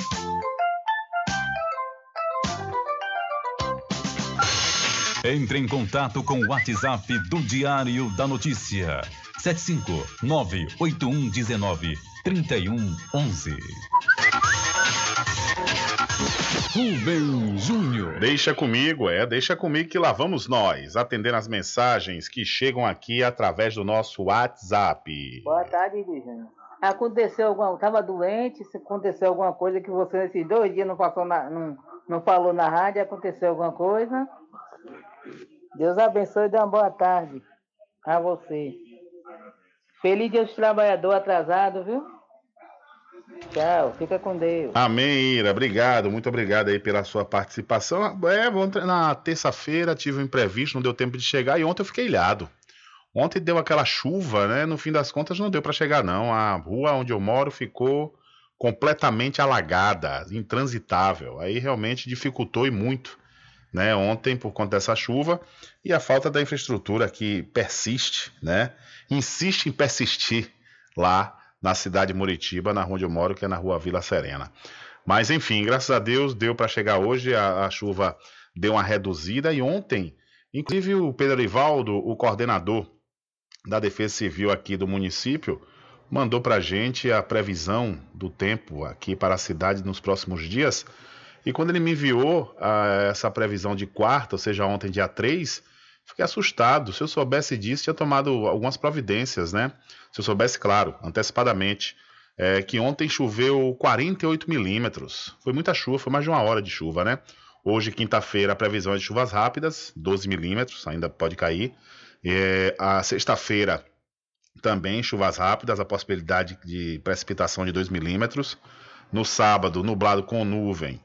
Entre em contato com o WhatsApp do Diário da Notícia. 759-8119-3111. Rubem Júnior. Deixa comigo, é, deixa comigo que lá vamos nós, atendendo as mensagens que chegam aqui através do nosso WhatsApp. Boa tarde, Júnior. Aconteceu alguma, tava doente, se aconteceu alguma coisa que você nesses dois dias não passou na, não, não falou na rádio, aconteceu alguma coisa? Deus abençoe e dê uma boa tarde a você. Feliz dia dos trabalhadores atrasado, viu? Tchau, fica com Deus. Amém, Ira. Obrigado, muito obrigado aí pela sua participação. É, na terça-feira tive um imprevisto, não deu tempo de chegar e ontem eu fiquei ilhado. Ontem deu aquela chuva, né? No fim das contas não deu para chegar não. A rua onde eu moro ficou completamente alagada, intransitável. Aí realmente dificultou e muito né, ontem por conta dessa chuva e a falta da infraestrutura que persiste, né, insiste em persistir lá na cidade de Muritiba, na rua onde eu moro, que é na rua Vila Serena. Mas enfim, graças a Deus deu para chegar hoje, a, a, chuva deu uma reduzida e ontem, inclusive o Pedro Ivaldo, o coordenador da Defesa Civil aqui do município, mandou para a gente a previsão do tempo aqui para a cidade nos próximos dias e quando ele me enviou uh, essa previsão de quarta, ou seja, ontem, dia 3, fiquei assustado. Se eu soubesse disso, tinha tomado algumas providências, né? Se eu soubesse, claro, antecipadamente. É, que ontem choveu 48 milímetros. Foi muita chuva, foi mais de uma hora de chuva, né? Hoje, quinta-feira, a previsão é de chuvas rápidas, 12 milímetros, ainda pode cair. É, a sexta-feira também chuvas rápidas, a possibilidade de precipitação de 2 milímetros. No sábado, nublado com nuvem,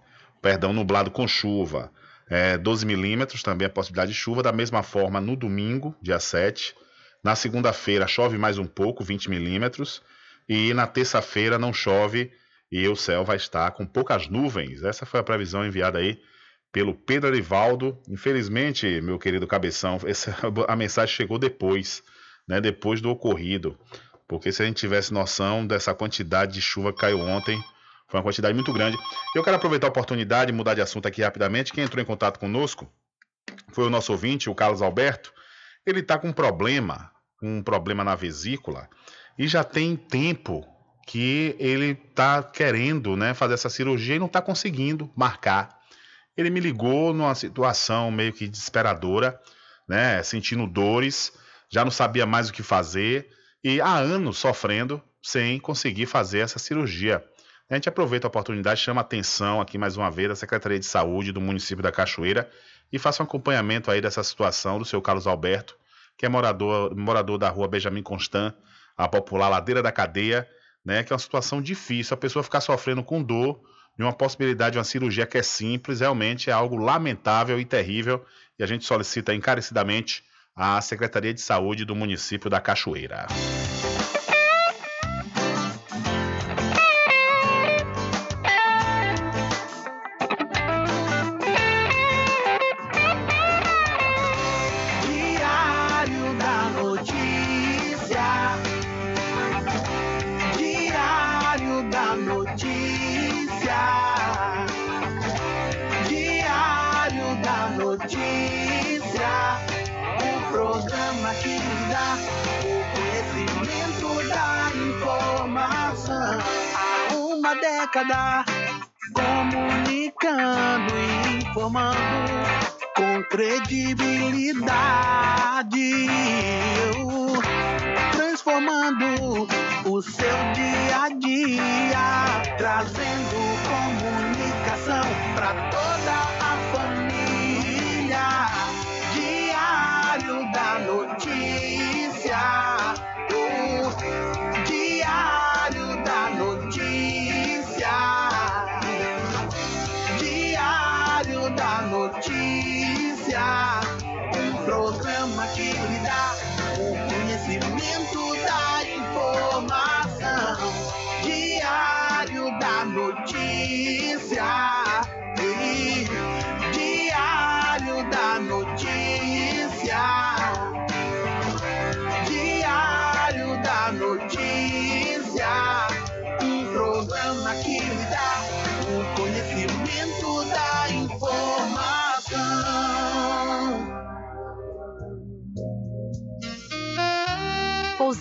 perdão, nublado com chuva, é, 12 milímetros, também a possibilidade de chuva. Da mesma forma, no domingo, dia 7. Na segunda-feira, chove mais um pouco, 20 milímetros. E na terça-feira não chove e o céu vai estar com poucas nuvens. Essa foi a previsão enviada aí pelo Pedro Arivaldo. Infelizmente, meu querido Cabeção, essa, a mensagem chegou depois, né, depois do ocorrido. Porque se a gente tivesse noção dessa quantidade de chuva que caiu ontem, foi uma quantidade muito grande. Eu quero aproveitar a oportunidade e mudar de assunto aqui rapidamente. Quem entrou em contato conosco foi o nosso ouvinte, o Carlos Alberto. Ele está com um problema, um problema na vesícula, e já tem tempo que ele está querendo né, fazer essa cirurgia e não está conseguindo marcar. Ele me ligou numa situação meio que desesperadora, né, sentindo dores, já não sabia mais o que fazer e há anos sofrendo sem conseguir fazer essa cirurgia. A gente aproveita a oportunidade, chama a atenção aqui mais uma vez da Secretaria de Saúde do município da Cachoeira e faça um acompanhamento aí dessa situação do seu Carlos Alberto, que é morador, morador da rua Benjamin Constant, a popular Ladeira da Cadeia, né, que é uma situação difícil, a pessoa ficar sofrendo com dor de uma possibilidade de uma cirurgia que é simples, realmente é algo lamentável e terrível, e a gente solicita encarecidamente a Secretaria de Saúde do município da Cachoeira. Credibilidade, transformando o seu dia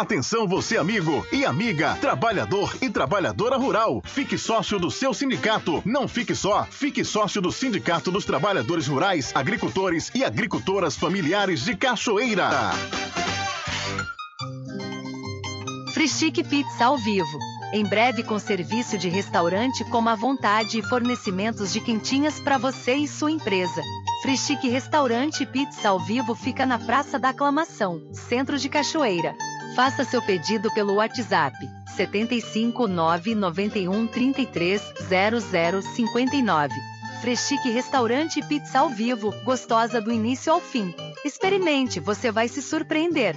Atenção você amigo e amiga, trabalhador e trabalhadora rural. Fique sócio do seu sindicato. Não fique só, fique sócio do Sindicato dos Trabalhadores Rurais, Agricultores e Agricultoras Familiares de Cachoeira. Frischique Pizza ao vivo. Em breve com serviço de restaurante como à vontade e fornecimentos de quentinhas para você e sua empresa. Frischique Restaurante Pizza ao vivo fica na Praça da Aclamação, Centro de Cachoeira. Faça seu pedido pelo WhatsApp 75 991 33 0059. Freschique Restaurante Pizza ao vivo, gostosa do início ao fim. Experimente, você vai se surpreender.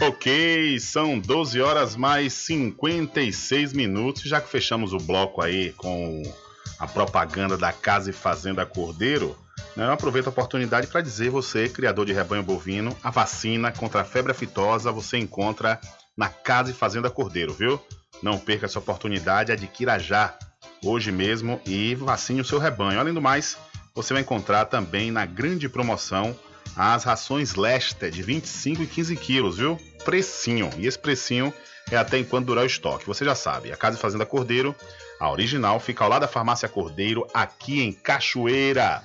Ok, são 12 horas mais 56 minutos. Já que fechamos o bloco aí com a propaganda da Casa e Fazenda Cordeiro, né, eu aproveito a oportunidade para dizer você, criador de rebanho bovino, a vacina contra a febre aftosa você encontra na Casa e Fazenda Cordeiro, viu? Não perca essa oportunidade, adquira já, hoje mesmo, e vacine o seu rebanho. Além do mais, você vai encontrar também na grande promoção as rações Lester de 25 e 15 quilos, viu? Precinho. E esse precinho é até enquanto durar o estoque. Você já sabe, a Casa e Fazenda Cordeiro, a original, fica ao lado da Farmácia Cordeiro, aqui em Cachoeira.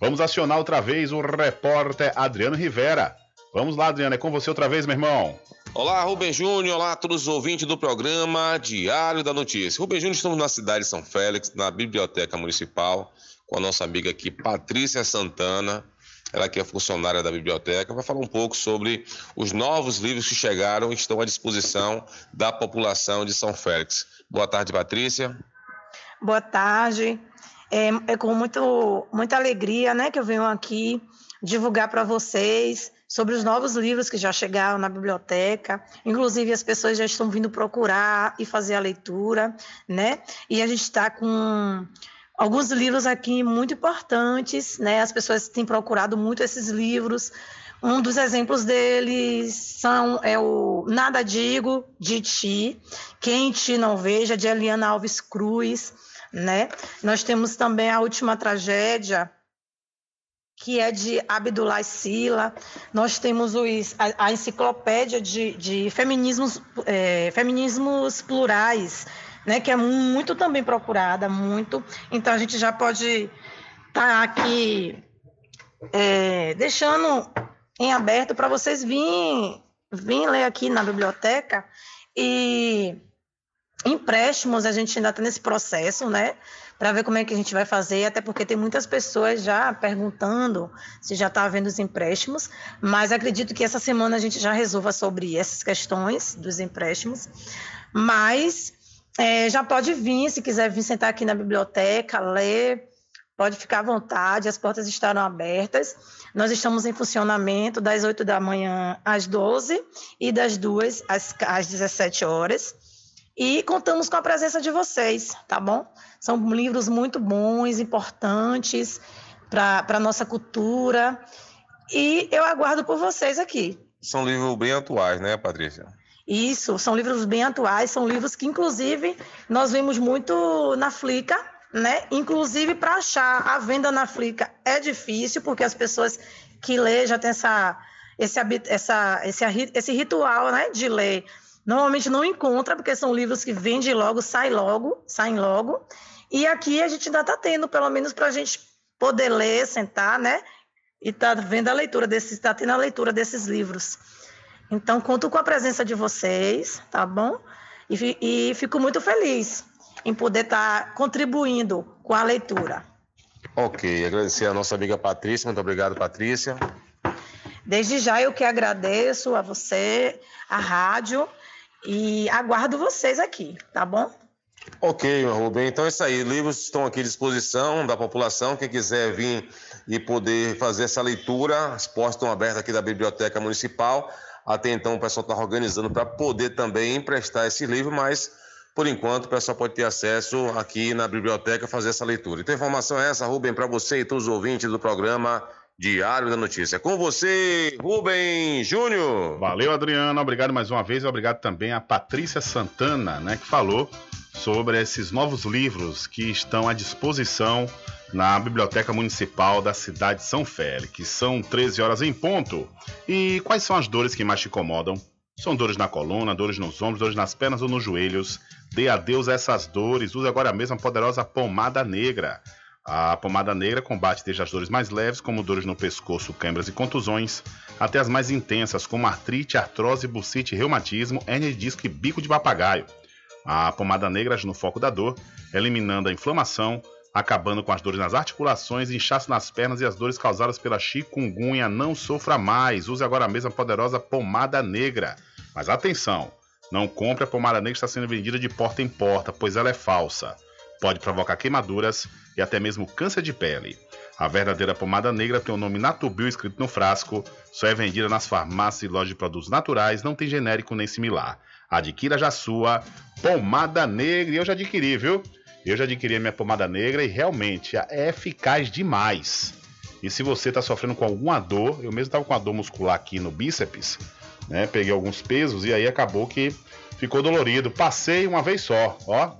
Vamos acionar outra vez o repórter Adriano Rivera. Vamos lá, Adriano, é com você outra vez, meu irmão. Olá, Rubem Júnior. Olá a todos os ouvintes do programa Diário da Notícia. Rubem Júnior, estamos na cidade de São Félix, na Biblioteca Municipal, com a nossa amiga aqui, Patrícia Santana. Ela que é funcionária da biblioteca, vai falar um pouco sobre os novos livros que chegaram e estão à disposição da população de São Félix. Boa tarde, Patrícia. Boa tarde. É, é com muito, muita alegria né, que eu venho aqui divulgar para vocês sobre os novos livros que já chegaram na biblioteca. Inclusive, as pessoas já estão vindo procurar e fazer a leitura, né? E a gente está com alguns livros aqui muito importantes, né? As pessoas têm procurado muito esses livros. Um dos exemplos deles são é o Nada Digo de Ti, Quem Ti Não Veja de Eliana Alves Cruz, né? Nós temos também a Última Tragédia que é de Abdullah Sila. Nós temos os, a, a enciclopédia de, de feminismos, é, feminismos plurais, né, que é muito também procurada, muito. Então a gente já pode estar tá aqui é, deixando em aberto para vocês virem, virem ler aqui na biblioteca e empréstimos a gente ainda está nesse processo, né? para ver como é que a gente vai fazer, até porque tem muitas pessoas já perguntando se já está havendo os empréstimos, mas acredito que essa semana a gente já resolva sobre essas questões dos empréstimos. Mas é, já pode vir, se quiser vir sentar aqui na biblioteca, ler, pode ficar à vontade, as portas estarão abertas. Nós estamos em funcionamento das 8 da manhã às 12 e das 2 às, às 17 horas. E contamos com a presença de vocês, tá bom? São livros muito bons, importantes para a nossa cultura. E eu aguardo por vocês aqui. São livros bem atuais, né, Patrícia? Isso, são livros bem atuais, são livros que, inclusive, nós vimos muito na Flica, né? Inclusive, para achar a venda na Flica é difícil, porque as pessoas que lê já têm essa, esse, essa, esse, esse ritual né, de ler Normalmente não encontra, porque são livros que vendem logo, saem logo, saem logo. E aqui a gente ainda está tendo, pelo menos para a gente poder ler, sentar, né? E tá vendo a leitura desses, está tendo a leitura desses livros. Então, conto com a presença de vocês, tá bom? E, e fico muito feliz em poder estar tá contribuindo com a leitura. Ok, agradecer a nossa amiga Patrícia. Muito obrigado, Patrícia. Desde já eu que agradeço a você, a rádio, e aguardo vocês aqui, tá bom? Ok, Rubem. Então é isso aí. Livros estão aqui à disposição da população. Quem quiser vir e poder fazer essa leitura, as portas estão abertas aqui da Biblioteca Municipal. Até então o pessoal está organizando para poder também emprestar esse livro, mas por enquanto o pessoal pode ter acesso aqui na biblioteca fazer essa leitura. Então informação é essa, Rubem, para você e todos os ouvintes do programa Diário da Notícia. Com você, Rubem Júnior. Valeu, Adriano. Obrigado mais uma vez. Obrigado também a Patrícia Santana, né, que falou sobre esses novos livros que estão à disposição na Biblioteca Municipal da cidade de São Félix. São 13 horas em ponto. E quais são as dores que mais te incomodam? São dores na coluna, dores nos ombros, dores nas pernas ou nos joelhos? Dê adeus a essas dores. Use agora mesmo a poderosa pomada negra. A pomada negra combate desde as dores mais leves, como dores no pescoço, câimbras e contusões, até as mais intensas, como artrite, artrose, bucite, reumatismo, hernia de disco e bico de papagaio. A pomada negra age no foco da dor, eliminando a inflamação, acabando com as dores nas articulações, inchaço nas pernas e as dores causadas pela chikungunya. Não sofra mais. Use agora a poderosa pomada negra. Mas atenção, não compre a pomada negra que está sendo vendida de porta em porta, pois ela é falsa. Pode provocar queimaduras, e até mesmo câncer de pele. A verdadeira pomada negra tem o nome Natubio escrito no frasco, só é vendida nas farmácias e lojas de produtos naturais, não tem genérico nem similar. Adquira já sua pomada negra. E eu já adquiri, viu? Eu já adquiri a minha pomada negra e realmente é eficaz demais. E se você está sofrendo com alguma dor, eu mesmo estava com uma dor muscular aqui no bíceps, né? Peguei alguns pesos e aí acabou que ficou dolorido. Passei uma vez só, ó,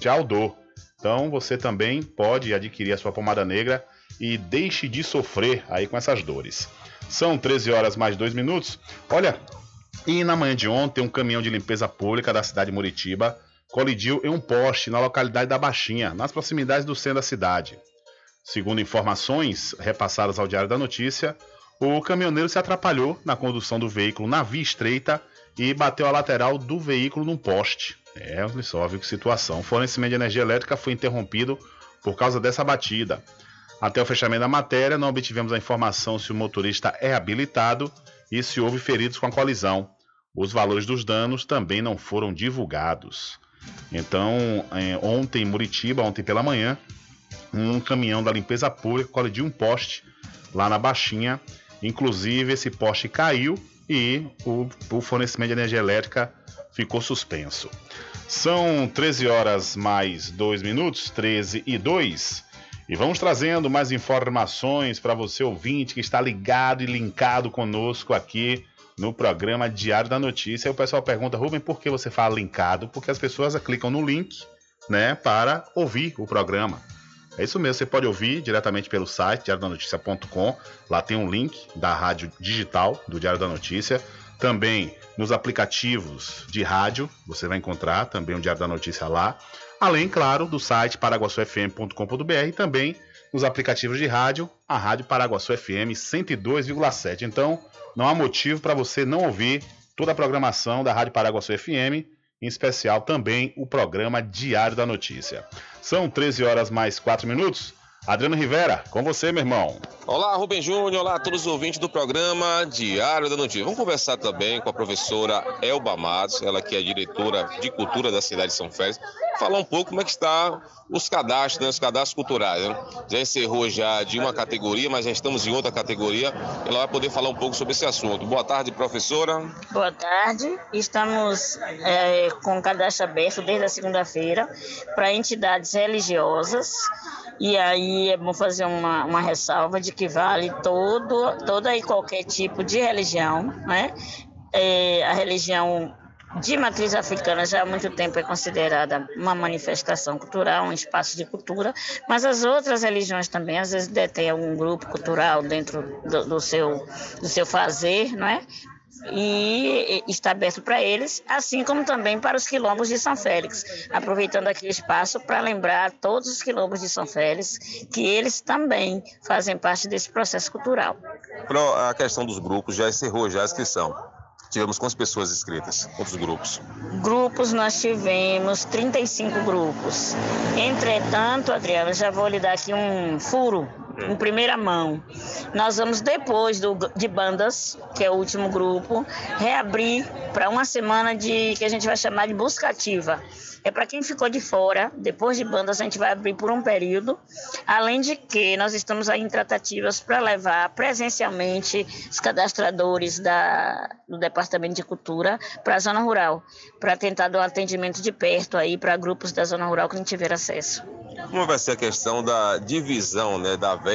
tchau dor. Então você também pode adquirir a sua pomada negra e deixe de sofrer aí com essas dores. São 13 horas mais 2 minutos. Olha, e na manhã de ontem, um caminhão de limpeza pública da cidade de Muritiba colidiu em um poste na localidade da Baixinha, nas proximidades do centro da cidade. Segundo informações repassadas ao Diário da Notícia, o caminhoneiro se atrapalhou na condução do veículo na via estreita e bateu a lateral do veículo num poste. É, olha só, viu que situação. O fornecimento de energia elétrica foi interrompido por causa dessa batida. Até o fechamento da matéria, não obtivemos a informação se o motorista é habilitado e se houve feridos com a colisão. Os valores dos danos também não foram divulgados. Então, é, ontem em Muritiba, ontem pela manhã, um caminhão da limpeza pública colidiu um poste lá na Baixinha. Inclusive, esse poste caiu e o, o fornecimento de energia elétrica ficou suspenso. São 13 horas mais 2 minutos, 13 e 2. E vamos trazendo mais informações para você ouvinte que está ligado e linkado conosco aqui no programa Diário da Notícia. E o pessoal pergunta, Rubem, por que você fala linkado? Porque as pessoas clicam no link, né, para ouvir o programa. É isso mesmo, você pode ouvir diretamente pelo site diariodanoticia.com. Lá tem um link da rádio digital do Diário da Notícia. Também nos aplicativos de rádio, você vai encontrar também o Diário da Notícia lá. Além, claro, do site paraguaçufm.com.br e também nos aplicativos de rádio, a Rádio Paraguaçu FM 102,7. Então, não há motivo para você não ouvir toda a programação da Rádio Paraguaçu FM, em especial também o programa Diário da Notícia. São 13 horas mais 4 minutos. Adriano Rivera, com você, meu irmão. Olá, Rubem Júnior. Olá a todos os ouvintes do programa Diário da Notícia. Vamos conversar também com a professora Elba Matos, ela que é diretora de cultura da cidade de São Félix, falar um pouco como é que está os cadastros, né, os cadastros culturais. Né? Já encerrou já de uma categoria, mas já estamos em outra categoria. Ela vai poder falar um pouco sobre esse assunto. Boa tarde, professora. Boa tarde. Estamos é, com o cadastro aberto desde a segunda-feira para entidades religiosas. E aí é bom fazer uma, uma ressalva de que vale todo, toda e qualquer tipo de religião, né? É, a religião de matriz africana já há muito tempo é considerada uma manifestação cultural, um espaço de cultura, mas as outras religiões também às vezes detêm algum grupo cultural dentro do, do seu, do seu fazer, não é? E está aberto para eles, assim como também para os quilombos de São Félix. Aproveitando aqui o espaço para lembrar todos os quilombos de São Félix que eles também fazem parte desse processo cultural. A questão dos grupos já encerrou já a inscrição. Tivemos quantas pessoas inscritas? Quantos grupos? Grupos, nós tivemos 35 grupos. Entretanto, Adriana, já vou lhe dar aqui um furo em primeira mão. Nós vamos, depois do, de bandas, que é o último grupo, reabrir para uma semana de que a gente vai chamar de busca ativa. É para quem ficou de fora, depois de bandas a gente vai abrir por um período, além de que nós estamos aí em tratativas para levar presencialmente os cadastradores da, do Departamento de Cultura para a zona rural, para tentar dar um atendimento de perto aí para grupos da zona rural que não tiver acesso. Como vai ser a questão da divisão né, da verba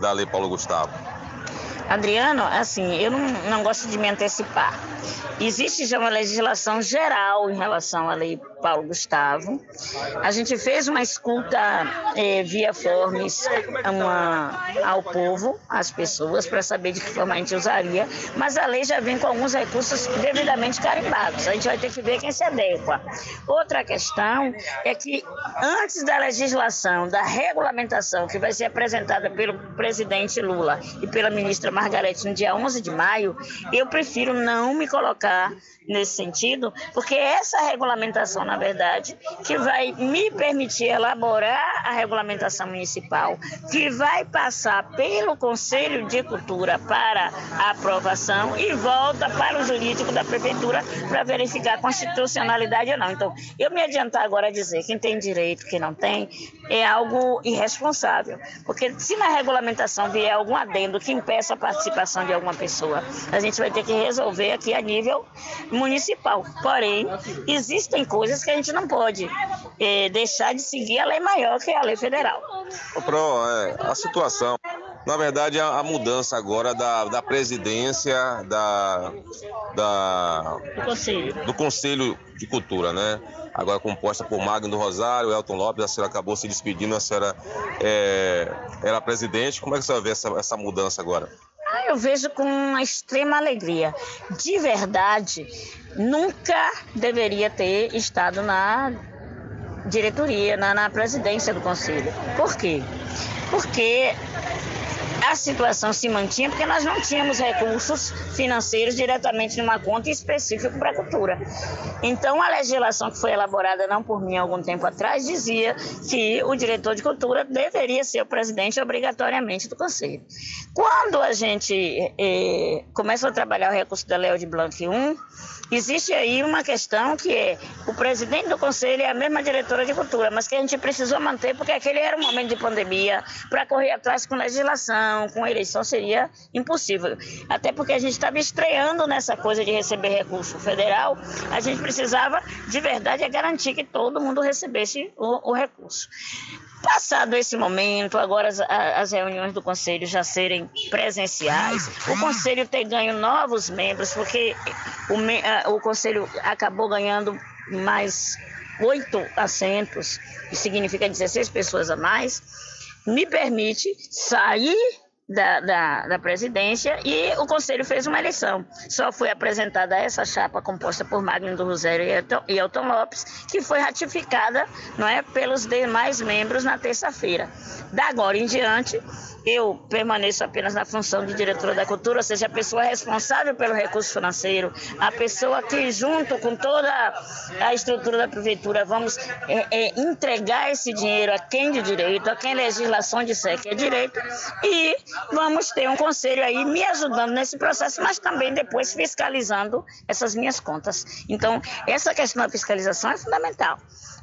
da Lei Paulo Gustavo? Adriano, assim, eu não, não gosto de me antecipar. Existe já uma legislação geral em relação à lei Paulo Gustavo. A gente fez uma escuta eh, via formes uma, ao povo, às pessoas, para saber de que forma a gente usaria, mas a lei já vem com alguns recursos devidamente carimbados. A gente vai ter que ver quem se adequa. Outra questão é que antes da legislação, da regulamentação que vai ser apresentada pelo presidente Lula e pela ministra Margarete no dia 11 de maio, eu prefiro não me colocar nesse sentido, porque essa regulamentação, na verdade, que vai me permitir elaborar a regulamentação municipal, que vai passar pelo Conselho de Cultura para aprovação e volta para o jurídico da prefeitura para verificar a constitucionalidade ou não. Então, eu me adiantar agora a dizer quem tem direito, quem não tem, é algo irresponsável, porque se na regulamentação vier algum adendo que impeça participação de alguma pessoa, a gente vai ter que resolver aqui a nível municipal. Porém, existem coisas que a gente não pode é, deixar de seguir a lei maior, que é a lei federal. Pro, é, a situação, na verdade, a, mudança agora da, da presidência da, da, do, conselho. do Conselho de Cultura, né? Agora composta por Magno do Rosário, Elton Lopes, a senhora acabou se despedindo, a senhora é, era presidente. Como é que a senhora vê essa, essa mudança agora? Ah, eu vejo com uma extrema alegria. De verdade, nunca deveria ter estado na diretoria, na, na presidência do conselho. Por quê? Porque a situação se mantinha porque nós não tínhamos recursos financeiros diretamente numa conta específica para a cultura. Então, a legislação que foi elaborada não por mim algum tempo atrás dizia que o diretor de cultura deveria ser o presidente obrigatoriamente do conselho. Quando a gente eh, começa a trabalhar o recurso da Leo de Blanc 1, existe aí uma questão que é o presidente do conselho é a mesma diretora de cultura, mas que a gente precisou manter porque aquele era um momento de pandemia, para correr atrás com legislação, com eleição seria impossível. Até porque a gente estava estreando nessa coisa de receber recurso federal, a gente precisava de verdade é garantir que todo mundo recebesse o, o recurso. Passado esse momento, agora as, as, reuniões do Conselho já serem presenciais, o Conselho ter ganho novos membros, porque o, o Conselho acabou ganhando mais oito assentos, que significa 16 pessoas a mais, me permite sair da, da, da, presidência e o Conselho fez uma eleição. Só foi apresentada essa chapa composta por Magno do Rosário e Elton Lopes, que foi ratificada não é, pelos demais membros na terça-feira. Da agora em diante, eu permaneço apenas na função de diretora da cultura, seja, a pessoa responsável pelo recurso financeiro, a pessoa que, junto com toda a estrutura da prefeitura, vamos é, é, entregar esse dinheiro a quem de direito, a quem legislação disser que é direito, e vamos ter um conselho aí me ajudando nesse processo, mas também depois fiscalizando essas minhas contas. Então, essa questão da fiscalização é fundamental.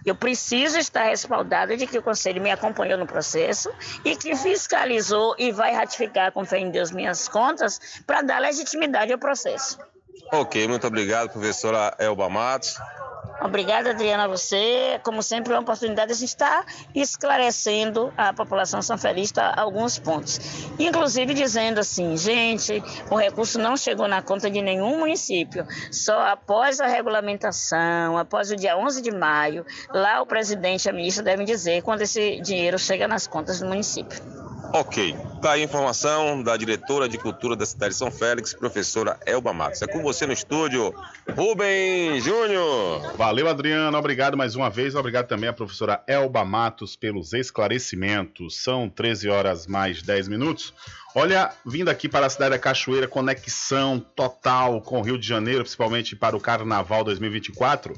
Eu preciso estar respaldada de que o Conselho me acompanhou no processo e que fiscalizou e vai ratificar com fé em Deus minhas contas para dar legitimidade ao processo. Ok, muito obrigado, professora Elba Matos. Obrigada, Adriana, a você. Como sempre, é uma oportunidade de estar esclarecendo a população sanfelista alguns pontos. Inclusive dizendo assim, gente, o recurso não chegou na conta de nenhum município. Só após a regulamentação, após o dia 11 de maio, lá o presidente e a ministra devem dizer quando esse dinheiro chega nas contas do município. Ok, tá aí a informação da diretora de cultura da cidade de São Félix, professora Elba Matos. É com você no estúdio, Rubem Júnior. Valeu, Adriana. Obrigado mais uma vez. Obrigado também à professora Elba Matos pelos esclarecimentos. São 13 horas mais 10 minutos. Olha, vindo aqui para a cidade da Cachoeira, conexão total com o Rio de Janeiro, principalmente para o Carnaval 2024.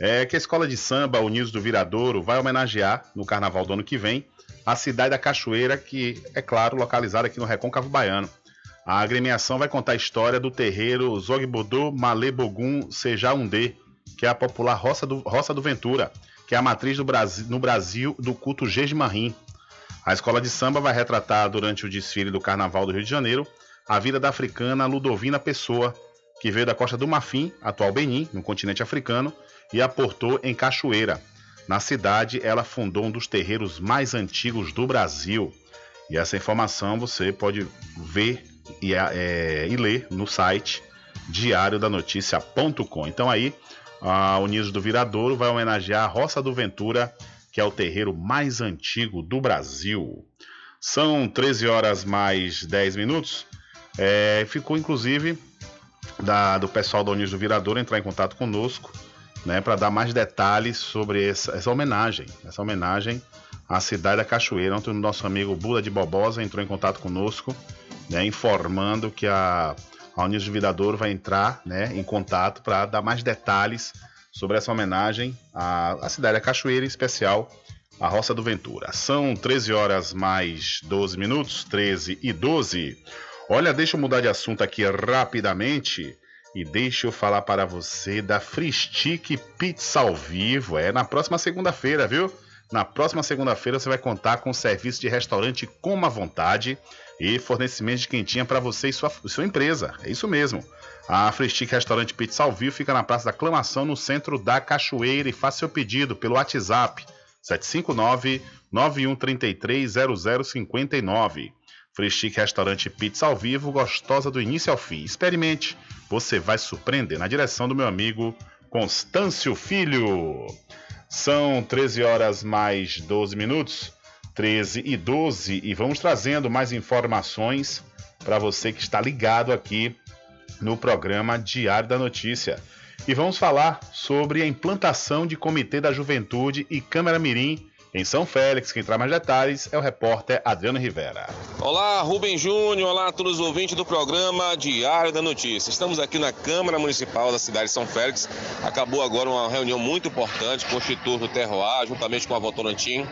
É que a escola de samba Unidos do Viradouro vai homenagear no Carnaval do ano que vem a cidade da Cachoeira, que é claro localizada aqui no Recôncavo Baiano. A agremiação vai contar a história do terreiro Zogbodu Malebogum Sejaundê, que é a popular Roça do, Roça do Ventura, que é a matriz Brasil, no Brasil do culto Jejmarim. A escola de samba vai retratar durante o desfile do Carnaval do Rio de Janeiro a vida da africana Ludovina Pessoa, que veio da costa do Marfim, atual Benin, no continente africano, e aportou em Cachoeira, na cidade, ela fundou um dos terreiros mais antigos do Brasil. E essa informação você pode ver e, é, e ler no site diariodanoticia.com. Então aí, a Unidos do Viradouro vai homenagear a Roça do Ventura, que é o terreiro mais antigo do Brasil. São 13 horas mais 10 minutos. É, ficou inclusive da, do pessoal da Unidos do Viradouro entrar em contato conosco né, para dar mais detalhes sobre essa, essa, homenagem, essa homenagem à cidade da Cachoeira. Ontem o nosso amigo Bula de Bobosa entrou em contato conosco né, informando que a, a Unis do Vidadouro vai entrar né, em contato para dar mais detalhes sobre essa homenagem à, à cidade da Cachoeira, em especial a Roça do Ventura. São 13 horas mais 12 minutos, 13 e 12. Olha, deixa eu mudar de assunto aqui rapidamente e deixa eu falar para você da Free Stick Pizza ao vivo. É na próxima segunda-feira, viu? Na próxima segunda-feira você vai contar com o serviço de restaurante com à vontade e fornecimento de quentinha para você e sua, sua empresa. É isso mesmo. A Free Stick Restaurante Pizza ao vivo fica na Praça da Aclamação, no centro da Cachoeira. E faça seu pedido pelo WhatsApp 759-9133-0059. Free Chic Restaurante Pizza ao vivo, gostosa do início ao fim. Experimente, você vai surpreender. Na direção do meu amigo Constâncio Filho. São 13 horas mais 12 minutos, 13 e 12, e vamos trazendo mais informações para você que está ligado aqui no programa Diário da Notícia. E vamos falar sobre a implantação de Comitê da Juventude e Câmara Mirim em São Félix, quem traz mais detalhes é o repórter Adriano Rivera. Olá, Rubem Júnior, olá a todos os ouvintes do programa Diário da Notícia. Estamos aqui na Câmara Municipal da cidade de São Félix. Acabou agora uma reunião muito importante com o Instituto Terroir, juntamente com a Votorantim,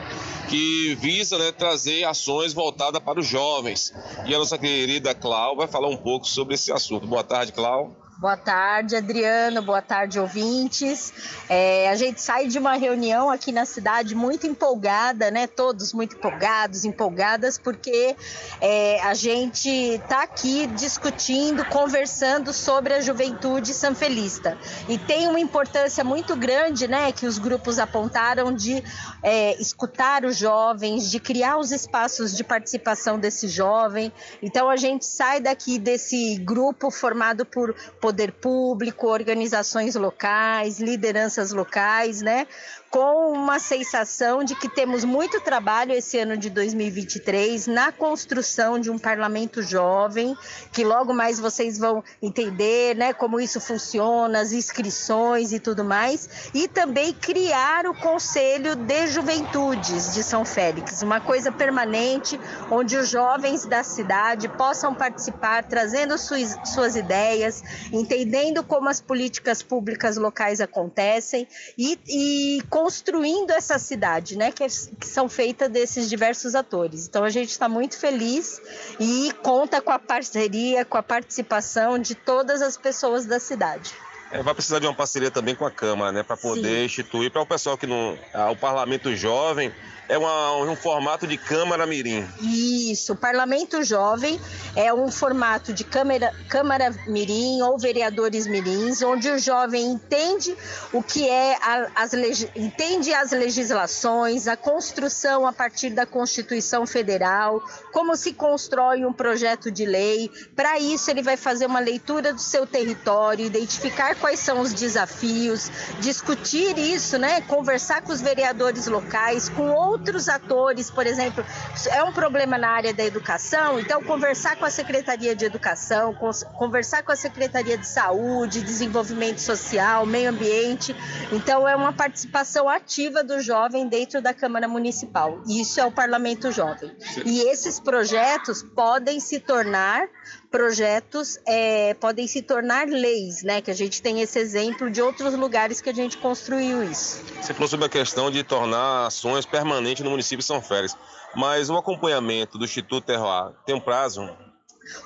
que visa né, trazer ações voltadas para os jovens. E a nossa querida Clau vai falar um pouco sobre esse assunto. Boa tarde, Clau. Boa tarde, Adriano. Boa tarde, ouvintes. É, a gente sai de uma reunião aqui na cidade muito empolgada, né? Todos muito empolgados, empolgadas, porque é, a gente está aqui discutindo, conversando sobre a juventude sanfelista. E tem uma importância muito grande, né? Que os grupos apontaram de é, escutar os jovens, de criar os espaços de participação desse jovem. Então a gente sai daqui desse grupo formado por poder público, organizações locais, lideranças locais, né? Com uma sensação de que temos muito trabalho esse ano de 2023 na construção de um parlamento jovem, que logo mais vocês vão entender, né, como isso funciona, as inscrições e tudo mais, e também criar o Conselho de Juventudes de São Félix, uma coisa permanente onde os jovens da cidade possam participar, trazendo suas, suas ideias, entendendo como as políticas públicas locais acontecem e, e construindo essa cidade, né? Que, que são feitas desses diversos atores. Então a gente está muito feliz e conta com a parceria, com a participação de todas as pessoas da cidade. É, vai precisar de uma parceria também com a Câmara, né? Para poder Sim. instituir para o pessoal que não. Ah, o Parlamento Jovem é uma, um formato de Câmara Mirim. Isso, o Parlamento Jovem é um formato de Câmara, Câmara Mirim ou vereadores mirins, onde o jovem entende o que é a, as entende as legislações, a construção a partir da Constituição Federal, como se constrói um projeto de lei. Para isso, ele vai fazer uma leitura do seu território, identificar quais são os desafios, discutir isso, né? Conversar com os vereadores locais, com outros outros atores, por exemplo, é um problema na área da educação, então conversar com a Secretaria de Educação, conversar com a Secretaria de Saúde, Desenvolvimento Social, Meio Ambiente. Então é uma participação ativa do jovem dentro da Câmara Municipal. Isso é o Parlamento Jovem. E esses projetos podem se tornar projetos é, podem se tornar leis, né? Que a gente tem esse exemplo de outros lugares que a gente construiu isso. Você falou sobre a questão de tornar ações permanentes no município de São Félix, mas o acompanhamento do Instituto Terroir tem um prazo?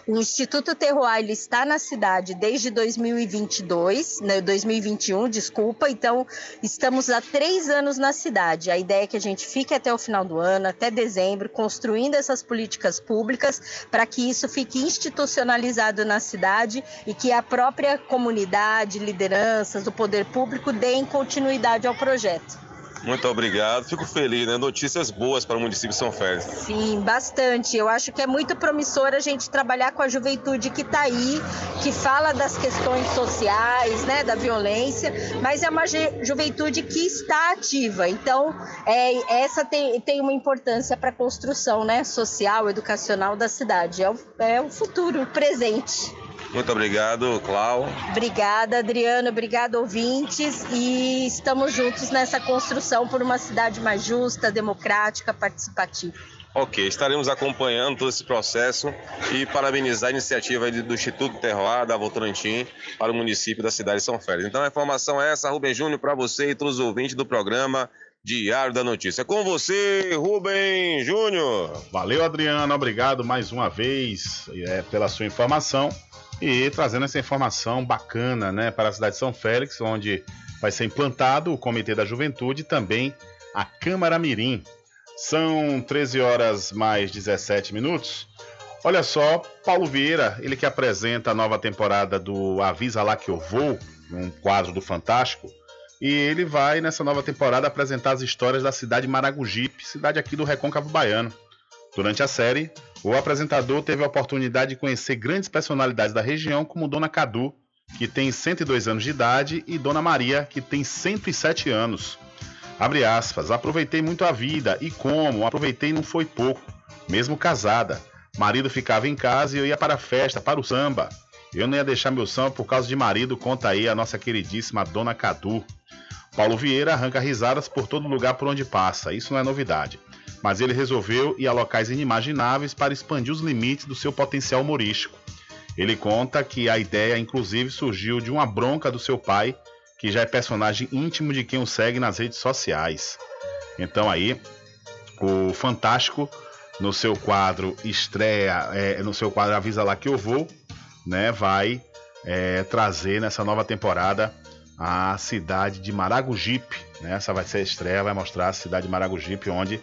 O Instituto Terroir está na cidade desde 2022, né, 2021, desculpa. Então, estamos há três anos na cidade. A ideia é que a gente fique até o final do ano, até dezembro, construindo essas políticas públicas para que isso fique institucionalizado na cidade e que a própria comunidade, lideranças, o poder público deem continuidade ao projeto. Muito obrigado. Fico feliz, né? Notícias boas para o município de São Félix. Sim, bastante. Eu acho que é muito promissor a gente trabalhar com a juventude que está aí, que fala das questões sociais, né, da violência, mas é uma juventude que está ativa. Então, é, essa tem, tem uma importância para a construção, né, social, educacional da cidade. É o, é o futuro, o presente. Muito obrigado, Clau. Obrigada, Adriano. Obrigada, ouvintes. E estamos juntos nessa construção por uma cidade mais justa, democrática, participativa. Ok, estaremos acompanhando todo esse processo e parabenizar a iniciativa do Instituto Terroir da Votorantim para o município da cidade de São Félix. Então a informação é essa, Rubem Júnior, para você e todos os ouvintes do programa Diário da Notícia. Com você, Rubem Júnior. Valeu, Adriano. Obrigado mais uma vez é, pela sua informação e trazendo essa informação bacana né, para a cidade de São Félix, onde vai ser implantado o Comitê da Juventude e também a Câmara Mirim. São 13 horas mais 17 minutos. Olha só, Paulo Vieira, ele que apresenta a nova temporada do Avisa Lá Que Eu Vou, um quadro do Fantástico, e ele vai nessa nova temporada apresentar as histórias da cidade de Maragogipe, cidade aqui do Recôncavo Baiano. Durante a série, o apresentador teve a oportunidade de conhecer grandes personalidades da região, como Dona Cadu, que tem 102 anos de idade, e Dona Maria, que tem 107 anos. Abre aspas, aproveitei muito a vida e como, aproveitei não foi pouco, mesmo casada. Marido ficava em casa e eu ia para a festa, para o samba. Eu não ia deixar meu samba por causa de marido, conta aí a nossa queridíssima Dona Cadu. Paulo Vieira arranca risadas por todo lugar por onde passa, isso não é novidade. Mas ele resolveu ir a locais inimagináveis para expandir os limites do seu potencial humorístico. Ele conta que a ideia, inclusive, surgiu de uma bronca do seu pai, que já é personagem íntimo de quem o segue nas redes sociais. Então aí, o Fantástico, no seu quadro estreia, é, no seu quadro Avisa Lá Que Eu Vou, né, vai é, trazer nessa nova temporada a cidade de Maragogipe. Né? Essa vai ser a estreia, vai mostrar a cidade de Maragogipe, onde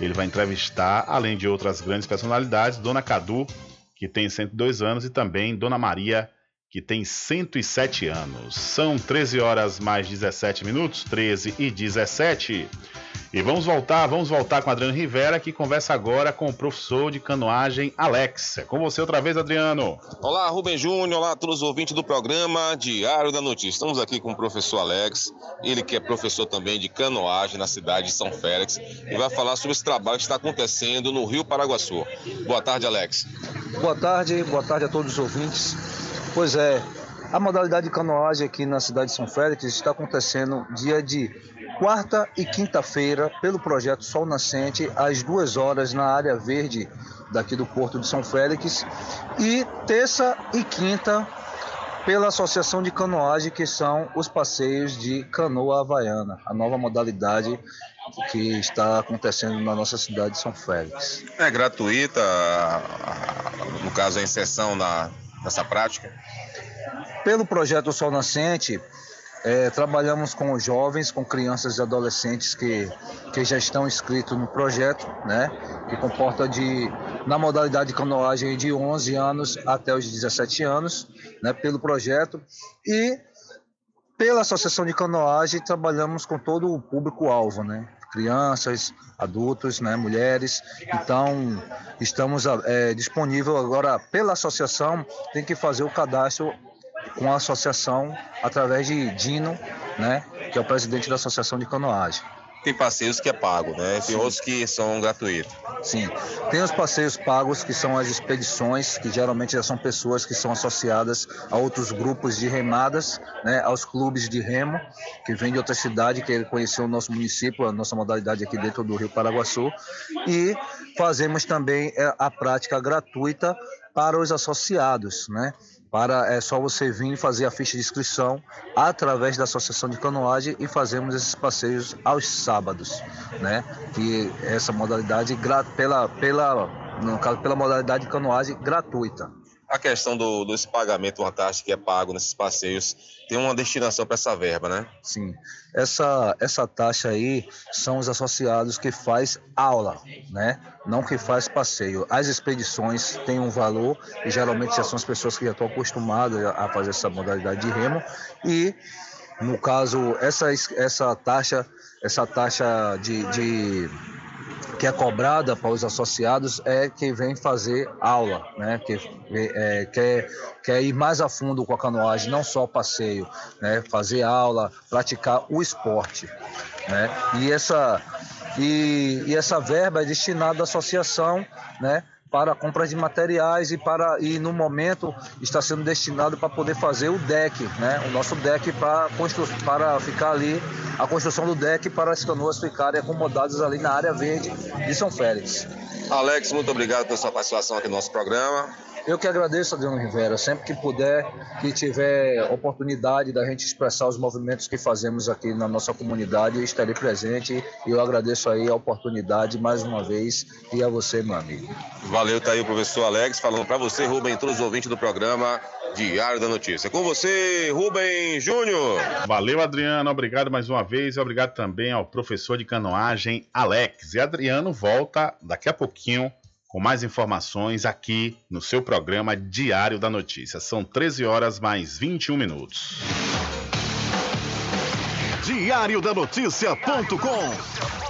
ele vai entrevistar, além de outras grandes personalidades, Dona Cadu, que tem 102 anos, e também Dona Maria, que tem 107 anos. São 13 horas mais 17 minutos, 13 e 17. E vamos voltar, vamos voltar com Adriano Rivera, que conversa agora com o professor de canoagem Alex. É com você outra vez, Adriano. Olá, Rubem Júnior, olá a todos os ouvintes do programa Diário da Notícia. Estamos aqui com o professor Alex, ele que é professor também de canoagem na cidade de São Félix, e vai falar sobre esse trabalho que está acontecendo no Rio Paraguaçu. Boa tarde, Alex. Boa tarde, boa tarde a todos os ouvintes. Pois é, a modalidade de canoagem aqui na cidade de São Félix está acontecendo dia de quarta e quinta-feira pelo projeto Sol Nascente, às duas horas na área verde daqui do Porto de São Félix, e terça e quinta pela Associação de Canoagem, que são os passeios de canoa havaiana, a nova modalidade que está acontecendo na nossa cidade de São Félix. É gratuita, no caso, a inserção na, nessa prática? Pelo projeto Sol Nascente, é, trabalhamos com jovens, com crianças e adolescentes que, que já estão inscritos no projeto, né? Que comporta de, na modalidade de canoagem de 11 anos até os 17 anos, né? Pelo projeto. E pela Associação de Canoagem trabalhamos com todo o público-alvo, né? Crianças, adultos, né? Mulheres. Então, estamos é, disponível agora pela associação, tem que fazer o cadastro com a associação através de Dino, né, que é o presidente da Associação de Canoagem. Tem passeios que é pago, né? Tem outros que são gratuitos. Sim. Tem os passeios pagos, que são as expedições, que geralmente já são pessoas que são associadas a outros grupos de remadas, né? aos clubes de remo, que vêm de outra cidade, que conheceu o nosso município, a nossa modalidade aqui dentro do Rio Paraguaçu. E fazemos também é, a prática gratuita para os associados, né? Para é só você vir fazer a ficha de inscrição através da Associação de Canoagem e fazemos esses passeios aos sábados, né? Que essa modalidade pela pela no caso pela modalidade de canoagem gratuita a questão do, desse pagamento, uma taxa que é pago nesses passeios, tem uma destinação para essa verba, né? Sim. Essa, essa taxa aí são os associados que faz aula, né? Não que faz passeio. As expedições têm um valor e geralmente já são as pessoas que já estão acostumadas a fazer essa modalidade de remo e no caso essa, essa taxa essa taxa de, de que é cobrada para os associados é quem vem fazer aula, né? que é, quer, quer ir mais a fundo com a canoagem, não só passeio, né? fazer aula, praticar o esporte. Né? E, essa, e, e essa verba é destinada à associação né? Para compras de materiais e para e no momento está sendo destinado para poder fazer o deck, né? O nosso deck para para ficar ali a construção do deck para as canoas ficarem acomodadas ali na área verde de São Félix. Alex, muito obrigado pela sua participação aqui no nosso programa. Eu que agradeço, Adriano Rivera. Sempre que puder, que tiver oportunidade da gente expressar os movimentos que fazemos aqui na nossa comunidade, estarei presente e eu agradeço aí a oportunidade mais uma vez e a você, meu amigo. Valeu, tá aí o professor Alex falando para você, Rubem, todos os ouvintes do programa Diário da Notícia. Com você, Rubem Júnior. Valeu, Adriano. Obrigado mais uma vez. E obrigado também ao professor de canoagem, Alex. E Adriano volta daqui a pouquinho com mais informações aqui no seu programa Diário da Notícia. São 13 horas mais 21 minutos. Diário da Notícia.com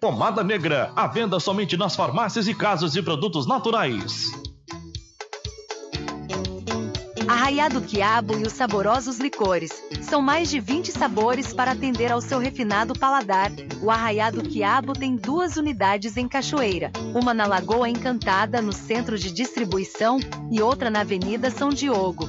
Pomada Negra, à venda somente nas farmácias e casas de produtos naturais. Arraiado Quiabo e os saborosos licores. São mais de 20 sabores para atender ao seu refinado paladar. O Arraiado Quiabo tem duas unidades em Cachoeira, uma na Lagoa Encantada, no centro de distribuição, e outra na Avenida São Diogo.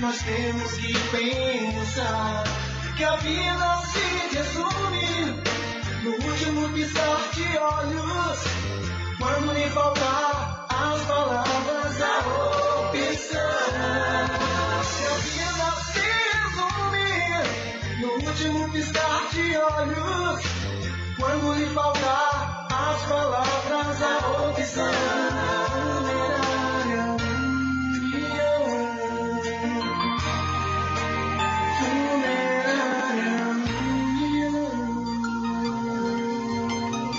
Nós temos que pensar que a vida se resume no último piscar de olhos. Quando lhe faltar as palavras, a opção. Que a vida se resume no último piscar de olhos. Quando lhe faltar as palavras, a opção.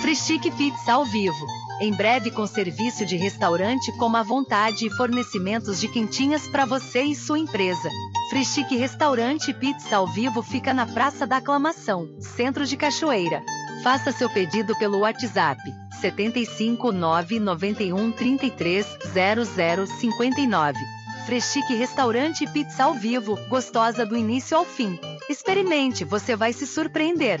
Frischique Pizza ao vivo. Em breve com serviço de restaurante como a vontade e fornecimentos de quentinhas para você e sua empresa. Frischique Restaurante Pizza ao vivo fica na Praça da Aclamação, Centro de Cachoeira. Faça seu pedido pelo WhatsApp 75 991 33 0059. Freschique Restaurante Pizza ao vivo, gostosa do início ao fim. Experimente, você vai se surpreender.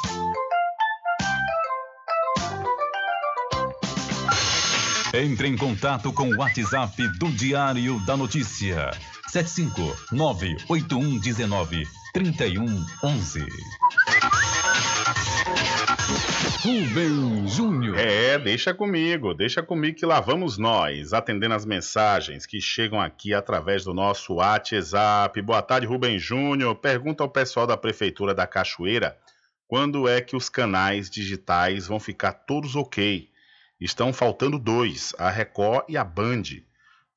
Entre em contato com o WhatsApp do Diário da Notícia. 759-8119-3111. Rubem Júnior. É, deixa comigo, deixa comigo que lá vamos nós, atendendo as mensagens que chegam aqui através do nosso WhatsApp. Boa tarde, Rubem Júnior. Pergunta ao pessoal da Prefeitura da Cachoeira quando é que os canais digitais vão ficar todos ok. Estão faltando dois, a Record e a Band.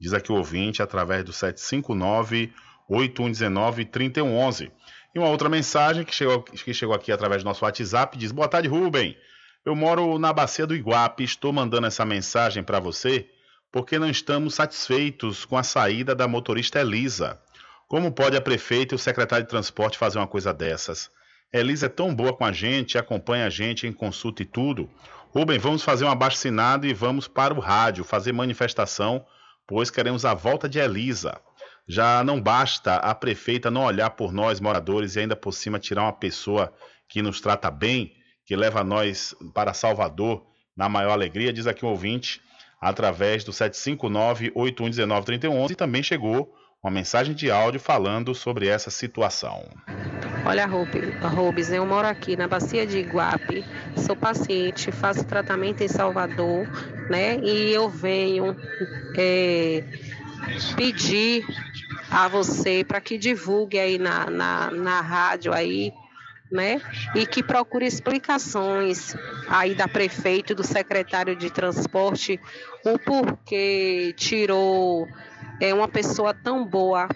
Diz aqui o ouvinte através do 759-8119-3111. E uma outra mensagem que chegou, que chegou aqui através do nosso WhatsApp diz: Boa tarde, Rubem. Eu moro na Bacia do Iguape. Estou mandando essa mensagem para você porque não estamos satisfeitos com a saída da motorista Elisa. Como pode a prefeita e o secretário de transporte fazer uma coisa dessas? Elisa é tão boa com a gente, acompanha a gente em consulta e tudo. Rubem, vamos fazer um abaixo e vamos para o rádio fazer manifestação, pois queremos a volta de Elisa. Já não basta a prefeita não olhar por nós, moradores, e ainda por cima tirar uma pessoa que nos trata bem, que leva nós para Salvador na maior alegria, diz aqui um ouvinte, através do 759-8119-3111, e também chegou uma mensagem de áudio falando sobre essa situação. Olha, Rubens, eu moro aqui na Bacia de Iguape, sou paciente, faço tratamento em Salvador, né? E eu venho é, pedir a você para que divulgue aí na, na, na rádio aí, né? E que procure explicações aí da prefeita do secretário de transporte o porquê tirou é uma pessoa tão boa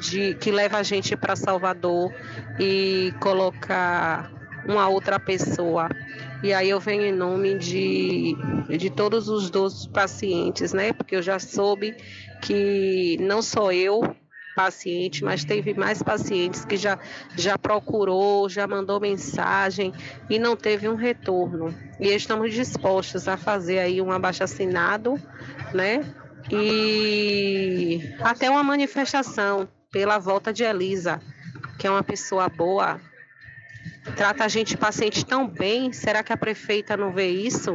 de que leva a gente para Salvador e colocar uma outra pessoa. E aí eu venho em nome de, de todos os 12 pacientes, né? Porque eu já soube que não sou eu paciente, mas teve mais pacientes que já, já procurou, já mandou mensagem e não teve um retorno. E estamos dispostos a fazer aí um abaixo assinado, né? E até uma manifestação pela volta de Elisa, que é uma pessoa boa, trata a gente paciente tão bem. Será que a prefeita não vê isso?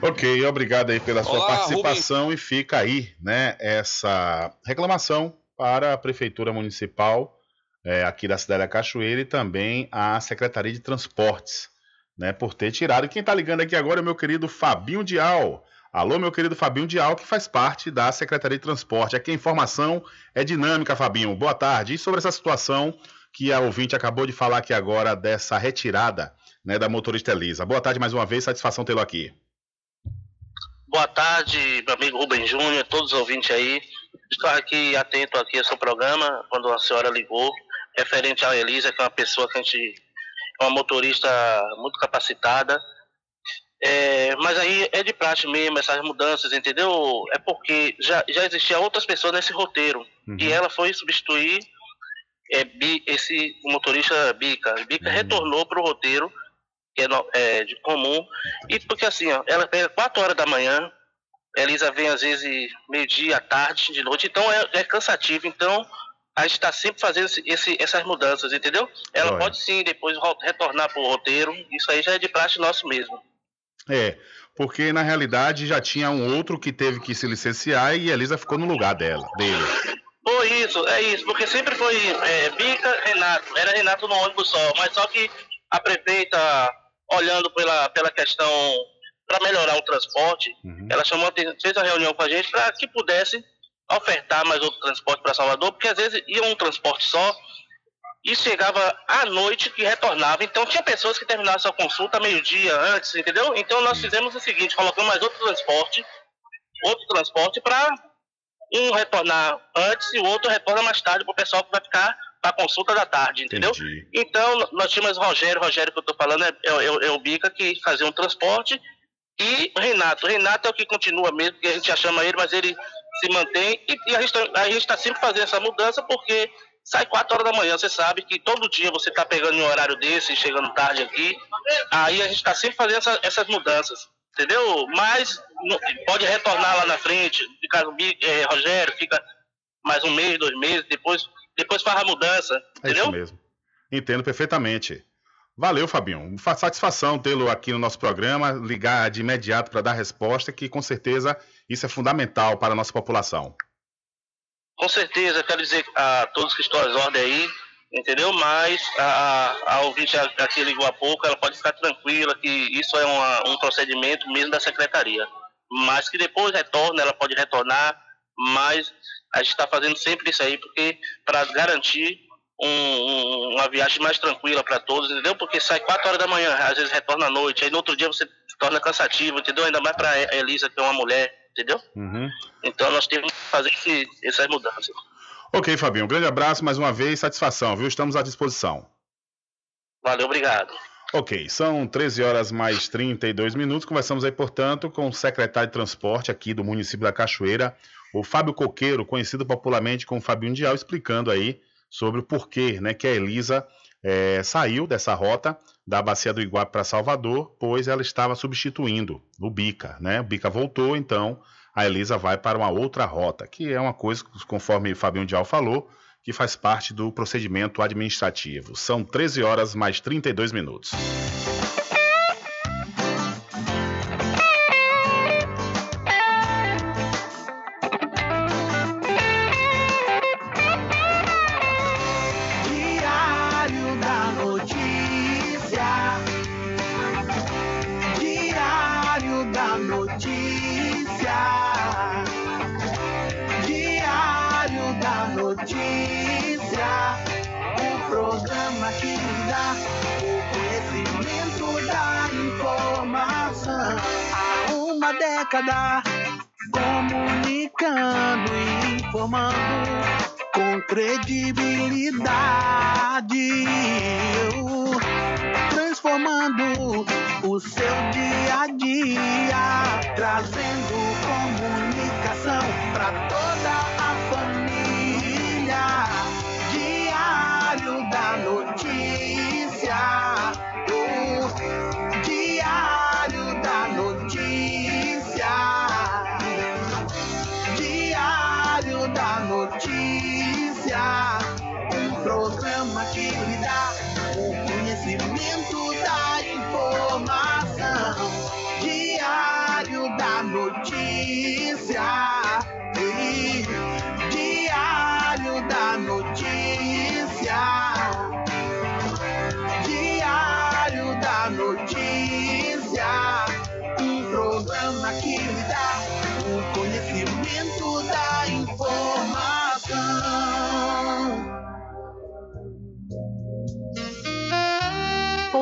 Ok, obrigado aí pela sua Olá, participação Rubens. e fica aí, né, essa reclamação para a prefeitura municipal é, aqui da cidade da Cachoeira e também a Secretaria de Transportes, né, por ter tirado. Quem está ligando aqui agora é o meu querido Fabinho Dial. Alô, meu querido Fabinho Dial, que faz parte da Secretaria de Transporte. Aqui a informação é dinâmica, Fabinho. Boa tarde. E sobre essa situação que a ouvinte acabou de falar aqui agora, dessa retirada né, da motorista Elisa. Boa tarde mais uma vez, satisfação tê-lo aqui. Boa tarde, meu amigo Rubem Júnior, todos os ouvintes aí. Estou aqui atento aqui ao seu programa, quando a senhora ligou, referente à Elisa, que é uma pessoa que a gente é uma motorista muito capacitada, é, mas aí é de praxe mesmo, essas mudanças, entendeu? É porque já, já existiam outras pessoas nesse roteiro. Uhum. E ela foi substituir é, bi, esse motorista Bica. Bica uhum. retornou para o roteiro, que é, é, de comum. E porque assim, ó, ela pega 4 horas da manhã, Elisa vem às vezes meio-dia, tarde, de noite, então é, é cansativo. Então a gente está sempre fazendo esse, esse, essas mudanças, entendeu? Ela pode sim depois retornar para o roteiro, isso aí já é de praxe nosso mesmo. É, porque na realidade já tinha um outro que teve que se licenciar e a Elisa ficou no lugar dela, dele. Foi isso, é isso, porque sempre foi é, Bica, Renato, era Renato no ônibus só, mas só que a prefeita, olhando pela, pela questão para melhorar o transporte, uhum. ela chamou, fez a reunião com a gente para que pudesse ofertar mais outro transporte para Salvador, porque às vezes ia um transporte só e chegava à noite que retornava. Então tinha pessoas que terminavam sua consulta meio-dia antes, entendeu? Então nós fizemos o seguinte, colocamos mais outro transporte, outro transporte para um retornar antes e o outro retorna mais tarde para o pessoal que vai ficar para consulta da tarde, entendeu? Entendi. Então nós tínhamos Rogério, Rogério que eu estou falando é, é, é, o Bica que fazia um transporte e Renato. Renato é o que continua mesmo, porque a gente já chama ele, mas ele se mantém e, e a gente tá- a gente está sempre fazendo essa mudança porque sai 4 horas da manhã, você sabe que todo dia você está pegando em um horário desse, chegando tarde aqui, aí a gente está sempre fazendo essa- essas mudanças, entendeu? Mas não- pode retornar lá na frente, fica, eh, Rogério, fica mais um mês, dois meses, depois, depois faz a mudança, É entendeu? isso mesmo. Entendo perfeitamente. Valeu, Fabinho. Fa- Satisfação tê-lo aqui no nosso programa, ligar de imediato para dar resposta, que com certeza isso é fundamental para a nossa população. Com certeza, quero dizer a todos que estão às ordens aí, entendeu? Mas a, a, a ouvinte a- a que ligou há pouco, ela pode ficar tranquila que isso é uma- um procedimento mesmo da secretaria. Mas que depois retorna, ela pode retornar, mas a gente está fazendo sempre isso aí, porque para garantir um- um- uma viagem mais tranquila para todos, entendeu? Porque sai 4 horas da manhã, às vezes retorna à noite, aí no outro dia você torna cansativo, entendeu? Ainda mais para Elisa, que é uma mulher, entendeu? Uhum. Então nós temos que fazer esse- essas mudanças. Ok, Fabinho. Um grande abraço mais uma vez, satisfação, viu? Estamos à disposição. Valeu, obrigado. Ok, são 13 horas mais 32 minutos. Conversamos aí, portanto, com o secretário de transporte aqui do município da Cachoeira, o Fábio Coqueiro, conhecido popularmente como Fabinho Dial, explicando aí sobre o porquê né, que a Elisa eh, saiu dessa rota da Bacia do Iguape para Salvador, pois ela estava substituindo o Bica, né? O Bica voltou, então a Elisa vai para uma outra rota, que é uma coisa, conforme o Fabinho Dial falou, que faz parte do procedimento administrativo. São 13 horas mais 32 minutos.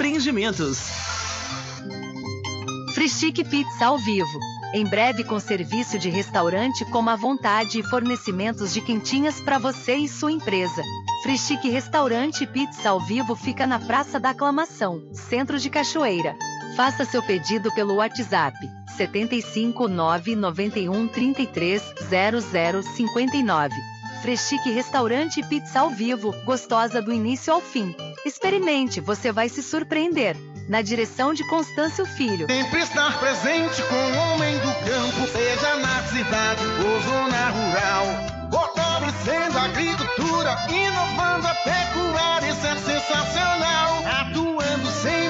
Empreendimentos. Frischique Pizza ao vivo. Em breve com serviço de restaurante como à vontade e fornecimentos de quentinhas para você e sua empresa. Frischique Restaurante Pizza ao vivo fica na Praça da Aclamação, Centro de Cachoeira. Faça seu pedido pelo WhatsApp 75 991 33 0059. Freschique Restaurante e Pizza ao vivo, gostosa do início ao fim. Experimente, você vai se surpreender. Na direção de Constâncio Filho. Sempre estar presente com o homem do campo, seja na cidade ou zona rural. Fortalecendo a agricultura, inovando a pecuária, isso é sensacional. Atuando sempre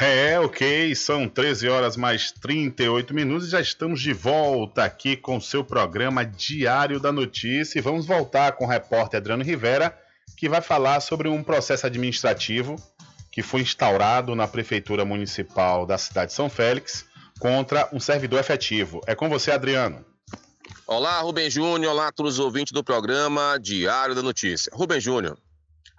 É, ok, são 13 horas mais 38 minutos e já estamos de volta aqui com o seu programa Diário da Notícia. E vamos voltar com o repórter Adriano Rivera, que vai falar sobre um processo administrativo que foi instaurado na Prefeitura Municipal da cidade de São Félix contra um servidor efetivo. É com você, Adriano. Olá, Rubem Júnior. Olá a todos os ouvintes do programa Diário da Notícia. Rubem Júnior,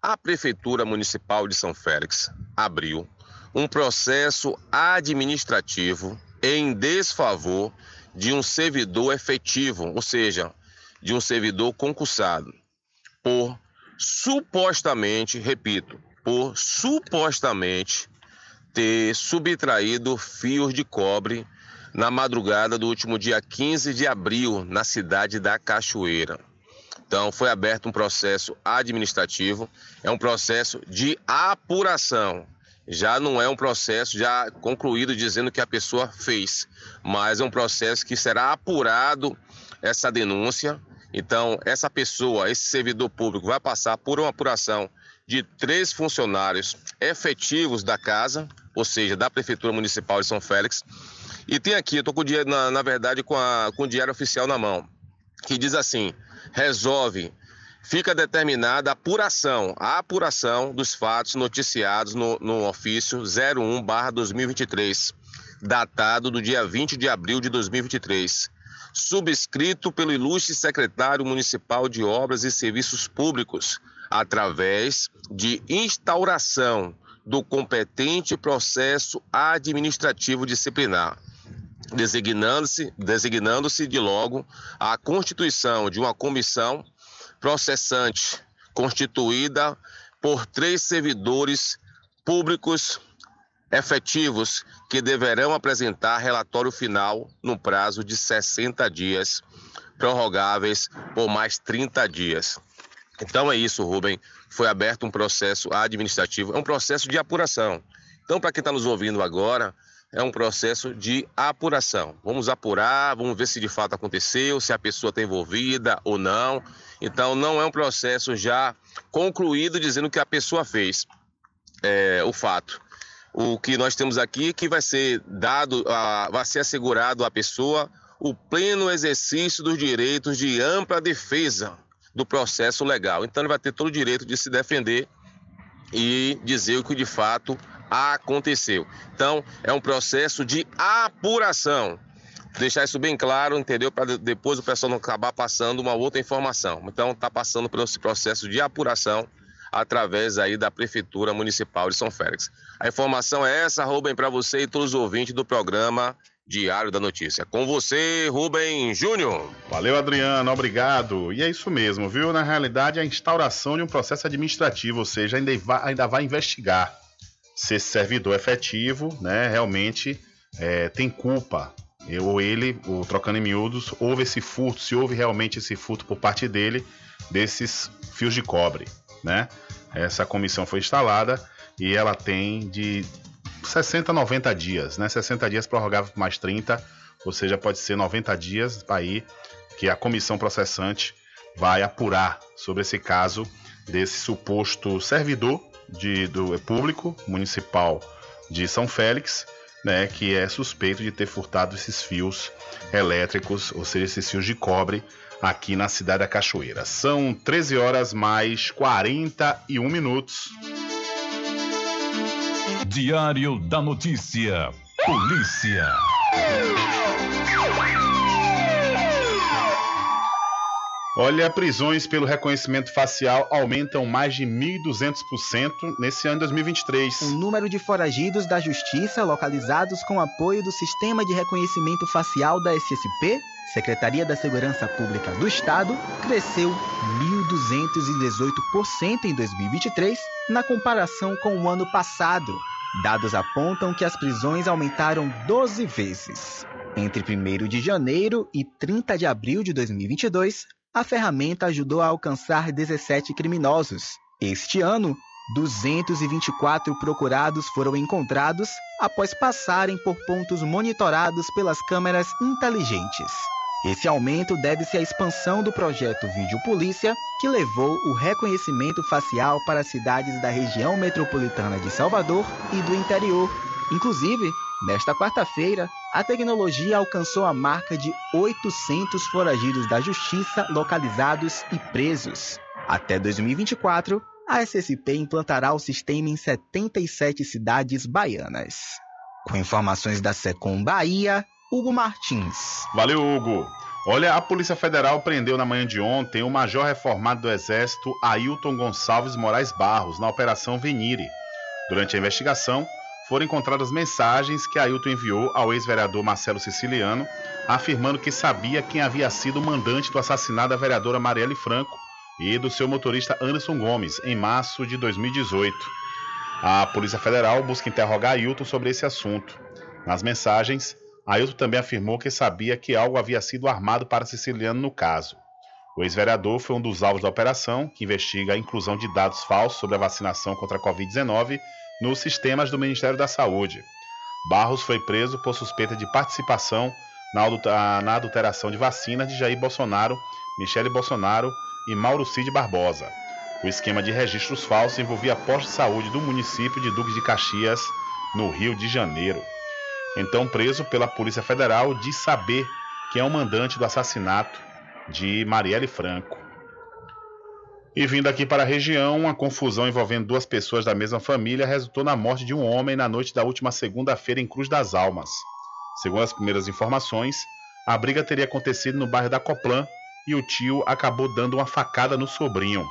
a Prefeitura Municipal de São Félix abriu um processo administrativo em desfavor de um servidor efetivo, ou seja, de um servidor concursado, por supostamente, repito, por supostamente ter subtraído fios de cobre na madrugada do último dia 15 de abril, na cidade da Cachoeira. Então, foi aberto um processo administrativo, é um processo de apuração. Já não é um processo já concluído dizendo que a pessoa fez, mas é um processo que será apurado essa denúncia. Então, essa pessoa, esse servidor público, vai passar por uma apuração de três funcionários efetivos da casa, ou seja, da Prefeitura Municipal de São Félix. E tem aqui, eu estou com o dinheiro, na, na verdade, com, a, com o diário oficial na mão, que diz assim: resolve, fica determinada a apuração, a apuração dos fatos noticiados no, no ofício 01-2023, datado do dia 20 de abril de 2023 subscrito pelo ilustre secretário municipal de Obras e Serviços Públicos, através de instauração do competente processo administrativo disciplinar, designando-se designando-se de logo a constituição de uma comissão processante constituída por três servidores públicos efetivos que deverão apresentar relatório final no prazo de 60 dias, prorrogáveis por mais 30 dias. Então é isso, Rubem. Foi aberto um processo administrativo, é um processo de apuração. Então, para quem está nos ouvindo agora, é um processo de apuração. Vamos apurar, vamos ver se de fato aconteceu, se a pessoa está envolvida ou não. Então, não é um processo já concluído dizendo que a pessoa fez é, o fato. O que nós temos aqui é que vai ser dado, a, vai ser assegurado à pessoa o pleno exercício dos direitos de ampla defesa do processo legal. Então ele vai ter todo o direito de se defender e dizer o que de fato aconteceu. Então é um processo de apuração. deixar isso bem claro, entendeu? Para depois o pessoal não acabar passando uma outra informação. Então, está passando por esse processo de apuração através aí da Prefeitura Municipal de São Félix. A informação é essa, Rubem, para você e todos os ouvintes do programa Diário da Notícia. Com você, Rubem Júnior. Valeu, Adriano, obrigado. E é isso mesmo, viu? Na realidade, a instauração de um processo administrativo, ou seja, ainda vai, ainda vai investigar se esse servidor efetivo, né, realmente é, tem culpa ou ele, o trocando em miúdos, houve esse furto, se houve realmente esse furto por parte dele desses fios de cobre, né? Essa comissão foi instalada e ela tem de 60 a 90 dias, né? 60 dias prorrogável por mais 30, ou seja, pode ser 90 dias aí que a comissão processante vai apurar sobre esse caso desse suposto servidor de, do público municipal de São Félix né, que é suspeito de ter furtado esses fios elétricos, ou seja, esses fios de cobre aqui na cidade da Cachoeira. São 13 horas mais 41 minutos. Diário da Notícia. Polícia. Olha, prisões pelo reconhecimento facial aumentam mais de 1.200% nesse ano de 2023. O número de foragidos da Justiça localizados com apoio do Sistema de Reconhecimento Facial da SSP, Secretaria da Segurança Pública do Estado, cresceu 1.218% em 2023 na comparação com o ano passado. Dados apontam que as prisões aumentaram 12 vezes. Entre 1 de janeiro e 30 de abril de 2022, a ferramenta ajudou a alcançar 17 criminosos. Este ano, 224 procurados foram encontrados após passarem por pontos monitorados pelas câmeras inteligentes. Esse aumento deve-se à expansão do projeto Vídeo Polícia, que levou o reconhecimento facial para cidades da região metropolitana de Salvador e do interior. Inclusive, nesta quarta-feira, a tecnologia alcançou a marca de 800 foragidos da justiça localizados e presos. Até 2024, a SSP implantará o sistema em 77 cidades baianas. Com informações da Secom Bahia, Hugo Martins. Valeu, Hugo. Olha, a Polícia Federal prendeu na manhã de ontem o major reformado do Exército Ailton Gonçalves Moraes Barros na Operação Venire. Durante a investigação, foram encontradas mensagens que Ailton enviou ao ex-vereador Marcelo Siciliano, afirmando que sabia quem havia sido o mandante do assassinato da vereadora Marielle Franco e do seu motorista Anderson Gomes, em março de 2018. A Polícia Federal busca interrogar Ailton sobre esse assunto. Nas mensagens, Ailton também afirmou que sabia que algo havia sido armado para Siciliano no caso. O ex-vereador foi um dos alvos da operação, que investiga a inclusão de dados falsos sobre a vacinação contra a Covid-19 nos sistemas do Ministério da Saúde. Barros foi preso por suspeita de participação na adulteração de vacinas de Jair Bolsonaro, Michele Bolsonaro e Mauro Cid Barbosa. O esquema de registros falsos envolvia postos de saúde do município de Duques de Caxias, no Rio de Janeiro. Então, preso pela Polícia Federal, diz saber quem é o mandante do assassinato de Marielle Franco. E vindo aqui para a região, uma confusão envolvendo duas pessoas da mesma família resultou na morte de um homem na noite da última segunda-feira em Cruz das Almas. Segundo as primeiras informações, a briga teria acontecido no bairro da Coplan e o tio acabou dando uma facada no sobrinho.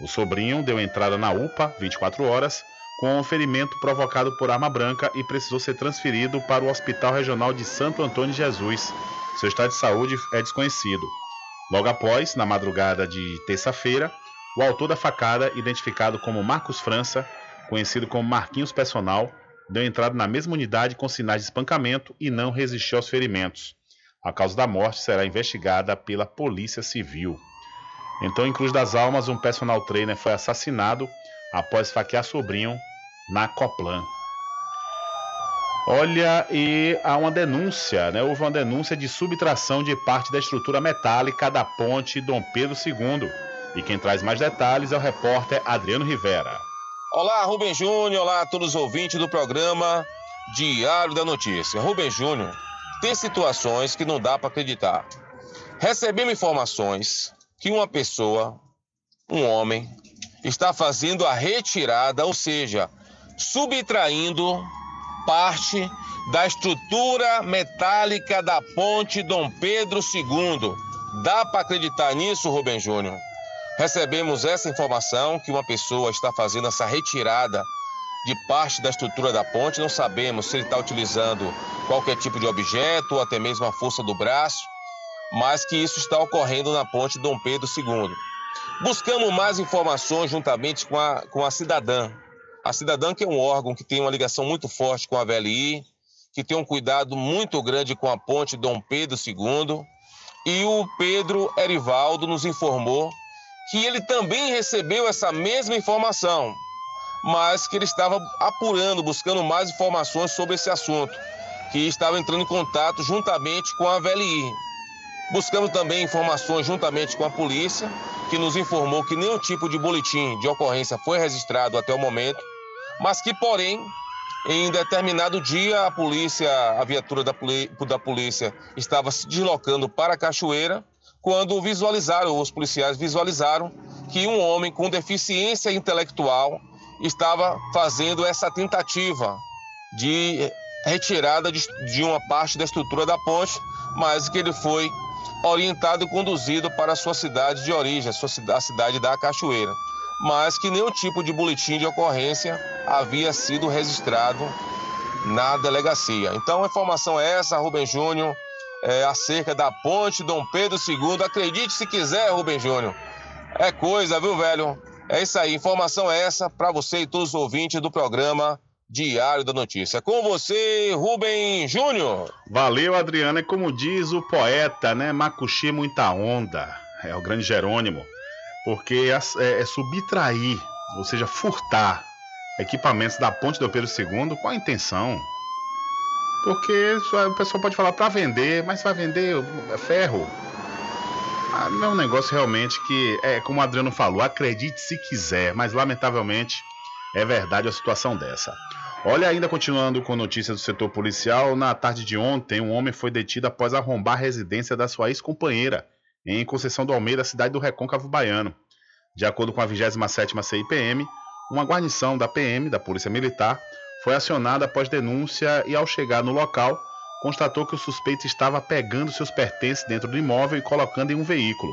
O sobrinho deu entrada na UPA 24 horas com um ferimento provocado por arma branca e precisou ser transferido para o Hospital Regional de Santo Antônio de Jesus. Seu estado de saúde é desconhecido. Logo após, na madrugada de terça-feira, o autor da facada, identificado como Marcos França, conhecido como Marquinhos Personal, deu entrada na mesma unidade com sinais de espancamento e não resistiu aos ferimentos. A causa da morte será investigada pela Polícia Civil. Então, em Cruz das Almas, um personal trainer foi assassinado após faquear sobrinho na Coplan. Olha, e há uma denúncia, né? Houve uma denúncia de subtração de parte da estrutura metálica da ponte Dom Pedro II. E quem traz mais detalhes é o repórter Adriano Rivera. Olá, Rubem Júnior. Olá a todos os ouvintes do programa Diário da Notícia. Rubem Júnior, tem situações que não dá para acreditar. Recebemos informações que uma pessoa, um homem, está fazendo a retirada, ou seja, subtraindo parte da estrutura metálica da ponte Dom Pedro II. Dá para acreditar nisso, Rubem Júnior? Recebemos essa informação que uma pessoa está fazendo essa retirada de parte da estrutura da ponte. Não sabemos se ele está utilizando qualquer tipo de objeto ou até mesmo a força do braço, mas que isso está ocorrendo na ponte Dom Pedro II. Buscamos mais informações juntamente com a, com a cidadã. A cidadã que é um órgão que tem uma ligação muito forte com a VLI, que tem um cuidado muito grande com a ponte Dom Pedro II. E o Pedro Erivaldo nos informou que ele também recebeu essa mesma informação, mas que ele estava apurando, buscando mais informações sobre esse assunto, que estava entrando em contato juntamente com a VLI. Buscamos também informações juntamente com a polícia, que nos informou que nenhum tipo de boletim de ocorrência foi registrado até o momento, mas que, porém, em determinado dia, a polícia, a viatura da, da polícia estava se deslocando para a cachoeira quando visualizaram, os policiais visualizaram que um homem com deficiência intelectual estava fazendo essa tentativa de retirada de, uma parte da estrutura da ponte, mas que ele foi orientado e conduzido para a sua cidade de origem, a cidade da Cachoeira, mas que nenhum tipo de boletim de ocorrência havia sido registrado na delegacia. Então a informação é essa, Rubem Júnior, é, acerca da ponte Dom Pedro II. Acredite se quiser, Rubem Júnior. É coisa, viu, velho? É isso aí, informação é essa para você e todos os ouvintes do programa Diário da Notícia. Com você, Rubem Júnior. Valeu, Adriana. É como diz o poeta, né? Macuxi muita onda. É o grande Jerônimo. Porque é, é, é subtrair, ou seja, furtar equipamentos da ponte do Pedro II. Qual a intenção? Porque o pessoal pode falar para vender, mas vai vender ferro. Ah, é um negócio realmente que, é como o Adriano falou, acredite se quiser, mas lamentavelmente é verdade a situação dessa. Olha, ainda continuando com notícias do setor policial, na tarde de ontem, um homem foi detido após arrombar a residência da sua ex-companheira, em Conceição do Almeida, cidade do Recôncavo Baiano. De acordo com a 27ª CIPM, uma guarnição da PM, da Polícia Militar, foi acionada após denúncia e, ao chegar no local, constatou que o suspeito estava pegando seus pertences dentro do imóvel e colocando em um veículo.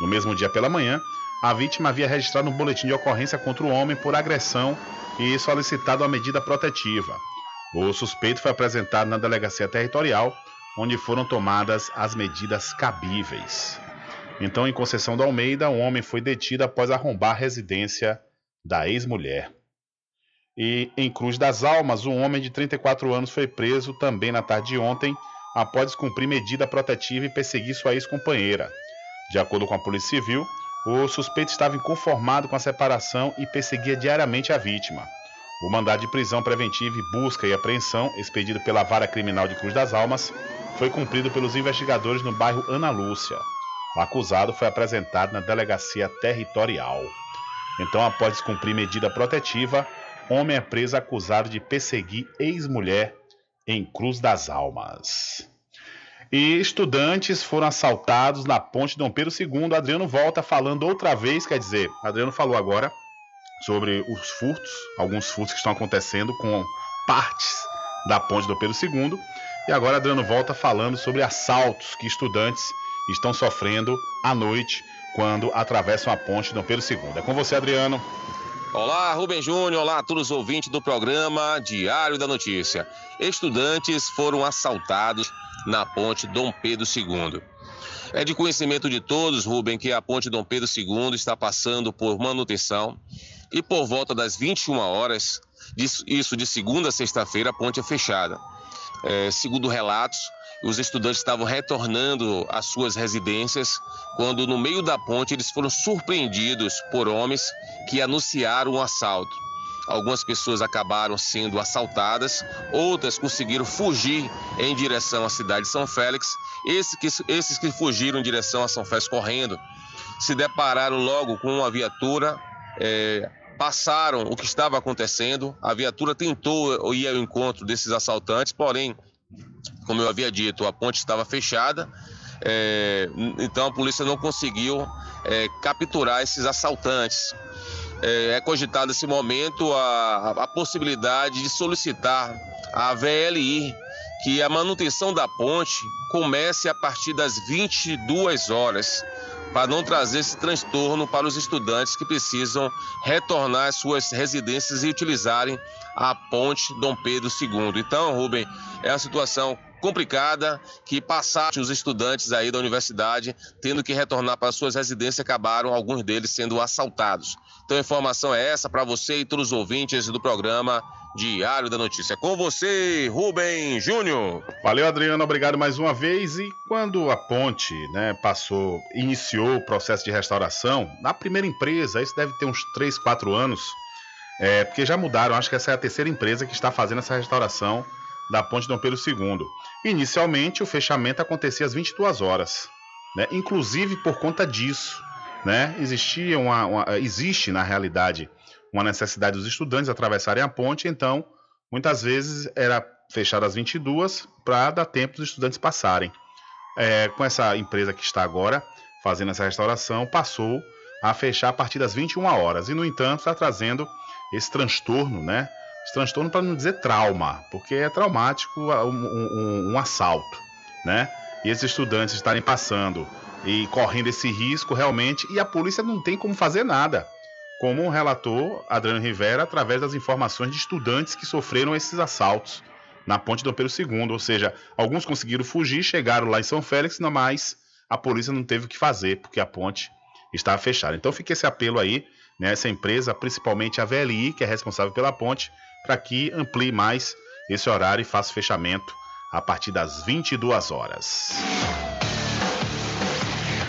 No mesmo dia pela manhã, a vítima havia registrado um boletim de ocorrência contra o homem por agressão e solicitado a medida protetiva. O suspeito foi apresentado na delegacia territorial, onde foram tomadas as medidas cabíveis. Então, em Conceição do Almeida, um homem foi detido após arrombar a residência da ex-mulher. E em Cruz das Almas, um homem de 34 anos foi preso também na tarde de ontem, após descumprir medida protetiva e perseguir sua ex-companheira. De acordo com a Polícia Civil, o suspeito estava inconformado com a separação e perseguia diariamente a vítima. O mandado de prisão preventiva e busca e apreensão, expedido pela Vara Criminal de Cruz das Almas, foi cumprido pelos investigadores no bairro Ana Lúcia. O acusado foi apresentado na delegacia territorial. Então, após descumprir medida protetiva, Homem é preso acusado de perseguir ex-mulher em Cruz das Almas. E estudantes foram assaltados na ponte Dom Pedro II. Adriano volta falando outra vez, quer dizer, Adriano falou agora sobre os furtos, alguns furtos que estão acontecendo com partes da ponte Dom Pedro II. E agora Adriano volta falando sobre assaltos que estudantes estão sofrendo à noite quando atravessam a ponte Dom Pedro II. É com você, Adriano. Olá, Rubem Júnior, olá a todos os ouvintes do programa Diário da Notícia. Estudantes foram assaltados na ponte Dom Pedro II. É de conhecimento de todos, Rubem, que a ponte Dom Pedro II está passando por manutenção e por volta das 21 horas, isso de segunda a sexta-feira, a ponte é fechada. É, segundo relatos, os estudantes estavam retornando às suas residências quando, no meio da ponte, eles foram surpreendidos por homens que anunciaram um assalto. Algumas pessoas acabaram sendo assaltadas, outras conseguiram fugir em direção à cidade de São Félix. Esses que, esses que fugiram em direção a São Félix correndo se depararam logo com uma viatura, é, passaram o que estava acontecendo. A viatura tentou ir ao encontro desses assaltantes, porém como eu havia dito, a ponte estava fechada, é, então a polícia não conseguiu é, capturar esses assaltantes. É, é cogitado nesse momento a, a possibilidade de solicitar à VLI que a manutenção da ponte comece a partir das 22 horas para não trazer esse transtorno para os estudantes que precisam retornar às suas residências e utilizarem a ponte Dom Pedro II. Então, Rubem, é uma situação complicada que passaram os estudantes aí da universidade tendo que retornar para suas residências acabaram alguns deles sendo assaltados. Então a informação é essa para você e todos os ouvintes do programa Diário da Notícia. Com você, Rubem Júnior. Valeu, Adriano, obrigado mais uma vez. E quando a ponte, né, passou, iniciou o processo de restauração, na primeira empresa, isso deve ter uns 3, 4 anos, é, porque já mudaram, acho que essa é a terceira empresa que está fazendo essa restauração da ponte Dom Pedro II. Inicialmente, o fechamento acontecia às 22 horas, né? inclusive por conta disso. Né? Existia uma, uma, existe, na realidade, uma necessidade dos estudantes atravessarem a ponte, então, muitas vezes era fechado às 22 para dar tempo dos estudantes passarem. É, com essa empresa que está agora fazendo essa restauração, passou a fechar a partir das 21 horas. E, no entanto, está trazendo esse transtorno, né? Esse transtorno para não dizer trauma, porque é traumático um, um, um assalto, né? E esses estudantes estarem passando e correndo esse risco realmente, e a polícia não tem como fazer nada. Como relatou Adriano Rivera através das informações de estudantes que sofreram esses assaltos na ponte Dom Pedro II. Ou seja, alguns conseguiram fugir, chegaram lá em São Félix, mas a polícia não teve o que fazer, porque a ponte estava fechada. Então fica esse apelo aí, né, essa empresa, principalmente a VLI, que é responsável pela ponte, para que amplie mais esse horário e faça o fechamento a partir das 22 horas.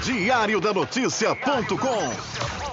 Diário da Notícia.com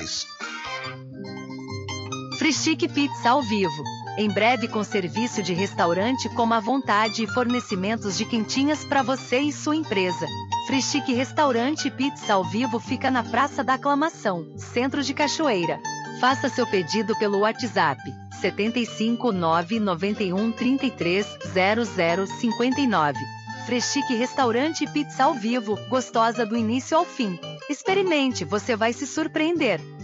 Frischique Pizza ao vivo. Em breve com serviço de restaurante com a vontade e fornecimentos de quentinhas para você e sua empresa. Frischique Restaurante Pizza ao vivo fica na Praça da Aclamação, Centro de Cachoeira. Faça seu pedido pelo WhatsApp 75 991 33 0059. Freschique Restaurante Pizza ao vivo, gostosa do início ao fim. Experimente, você vai se surpreender.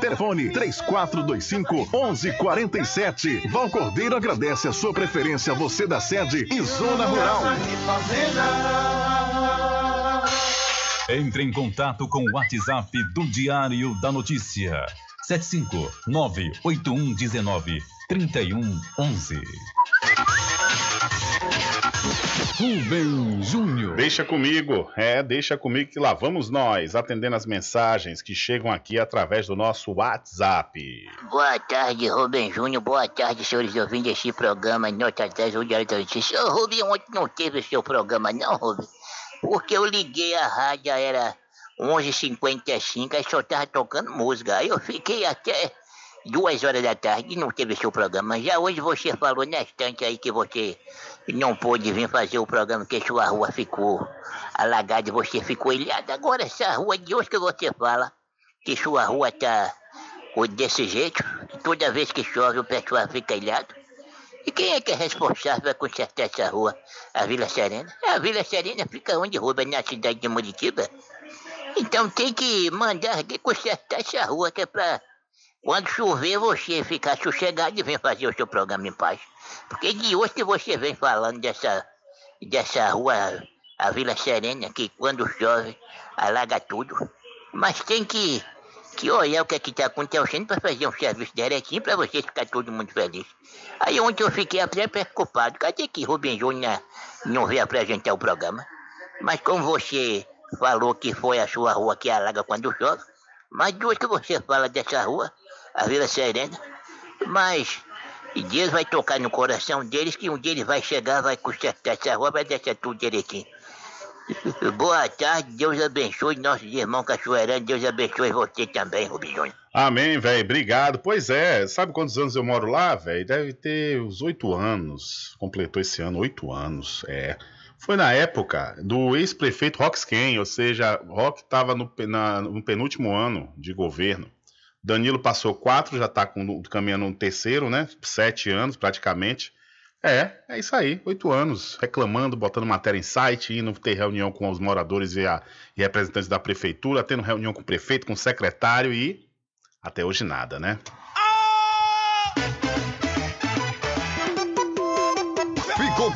Telefone 3425 11 47. Val Cordeiro agradece a sua preferência, você da sede e Zona Rural. Entre em contato com o WhatsApp do Diário da Notícia. 759-8119-3111. Rubem Júnior. Deixa comigo, é, deixa comigo que lá vamos nós, atendendo as mensagens que chegam aqui através do nosso WhatsApp. Boa tarde, Rubem Júnior. Boa tarde, senhores ouvintes deste programa Nota 10 do Diário da Notícia. Ô, Rubem, ontem não teve o seu programa, não, Rubem? Porque eu liguei a rádio, era 11h55, aí só tava tocando música. Aí eu fiquei até duas horas da tarde e não teve seu programa. Já hoje você falou na estante aí que você não pôde vir fazer o programa porque sua rua ficou alagada e você ficou ilhada. Agora essa rua de hoje que você fala que sua rua tá desse jeito, toda vez que chove o pessoal fica ilhado. E quem é que é responsável por consertar essa rua? A Vila Serena? A Vila Serena fica onde, Rubem? Na cidade de Muritiba? Então tem que mandar alguém consertar essa rua que é pra quando chover você ficar sossegado e vir fazer o seu programa em paz. Porque de hoje você vem falando dessa, dessa rua, a Vila Serena, que quando chove alaga tudo. Mas tem que, que olhar o que é está acontecendo para fazer um serviço direitinho para você ficar todo mundo feliz. Aí ontem eu fiquei até preocupado. Cadê que Rubem Júnior não veio apresentar o programa? Mas como você falou que foi a sua rua que alaga quando chove, mas duas que você fala dessa rua, a Vila Serena, mas Deus vai tocar no coração deles que um dia ele vai chegar, vai consertar essa rua, vai deixar tudo direitinho. Boa tarde, Deus abençoe nossos irmãos cachoeiranos, Deus abençoe você também, Rubinho. Amém, velho. Obrigado. Pois é, sabe quantos anos eu moro lá, velho? Deve ter uns oito anos. Completou esse ano oito anos. É. Foi na época do ex-prefeito Rox Ken, ou seja, Rock estava no, no penúltimo ano de governo. Danilo passou quatro, já está caminhando no terceiro, né? Sete anos praticamente. É, é isso aí, oito anos, reclamando, botando matéria em site, indo ter reunião com os moradores e, a- e representantes da prefeitura, tendo reunião com o prefeito, com o secretário e até hoje nada, né? Ficou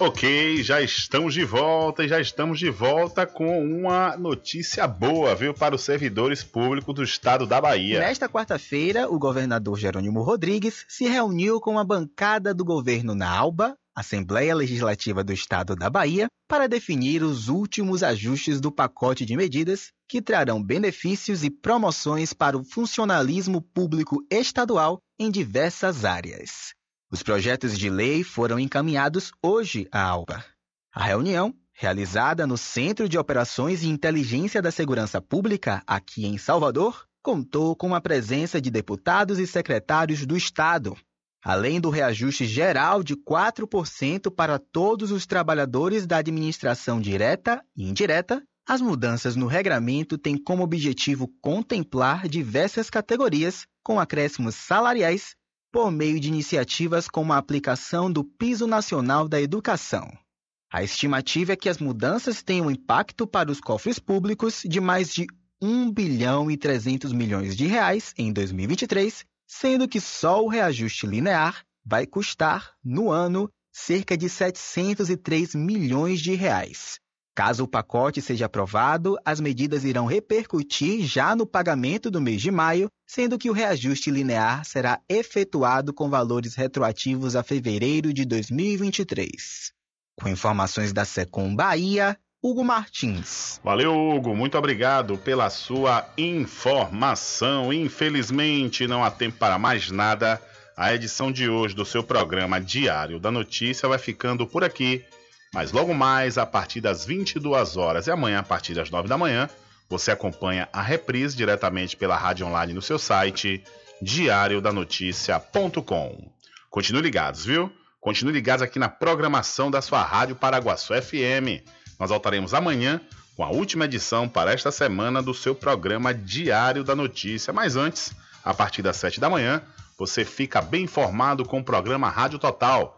Ok, já estamos de volta e já estamos de volta com uma notícia boa, viu, para os servidores públicos do estado da Bahia. Nesta quarta-feira, o governador Jerônimo Rodrigues se reuniu com a bancada do governo na ALBA, Assembleia Legislativa do Estado da Bahia, para definir os últimos ajustes do pacote de medidas que trarão benefícios e promoções para o funcionalismo público estadual em diversas áreas. Os projetos de lei foram encaminhados hoje à ALBA. A reunião, realizada no Centro de Operações e Inteligência da Segurança Pública, aqui em Salvador, contou com a presença de deputados e secretários do Estado, além do reajuste geral de 4% para todos os trabalhadores da administração direta e indireta. As mudanças no regramento têm como objetivo contemplar diversas categorias, com acréscimos salariais por meio de iniciativas como a aplicação do Piso Nacional da Educação. A estimativa é que as mudanças tenham impacto para os cofres públicos de mais de 1 bilhão e 300 milhões de reais em 2023, sendo que só o reajuste linear vai custar, no ano, cerca de 703 milhões de reais. Caso o pacote seja aprovado, as medidas irão repercutir já no pagamento do mês de maio, sendo que o reajuste linear será efetuado com valores retroativos a fevereiro de 2023. Com informações da Secom Bahia, Hugo Martins. Valeu, Hugo. Muito obrigado pela sua informação. Infelizmente, não há tempo para mais nada. A edição de hoje do seu programa Diário da Notícia vai ficando por aqui. Mas logo mais, a partir das 22 horas e amanhã, a partir das 9 da manhã, você acompanha a reprise diretamente pela rádio online no seu site diariodanoticia.com. Continue ligados, viu? Continue ligados aqui na programação da sua Rádio Paraguaçu FM. Nós voltaremos amanhã com a última edição para esta semana do seu programa Diário da Notícia. Mas antes, a partir das 7 da manhã, você fica bem informado com o programa Rádio Total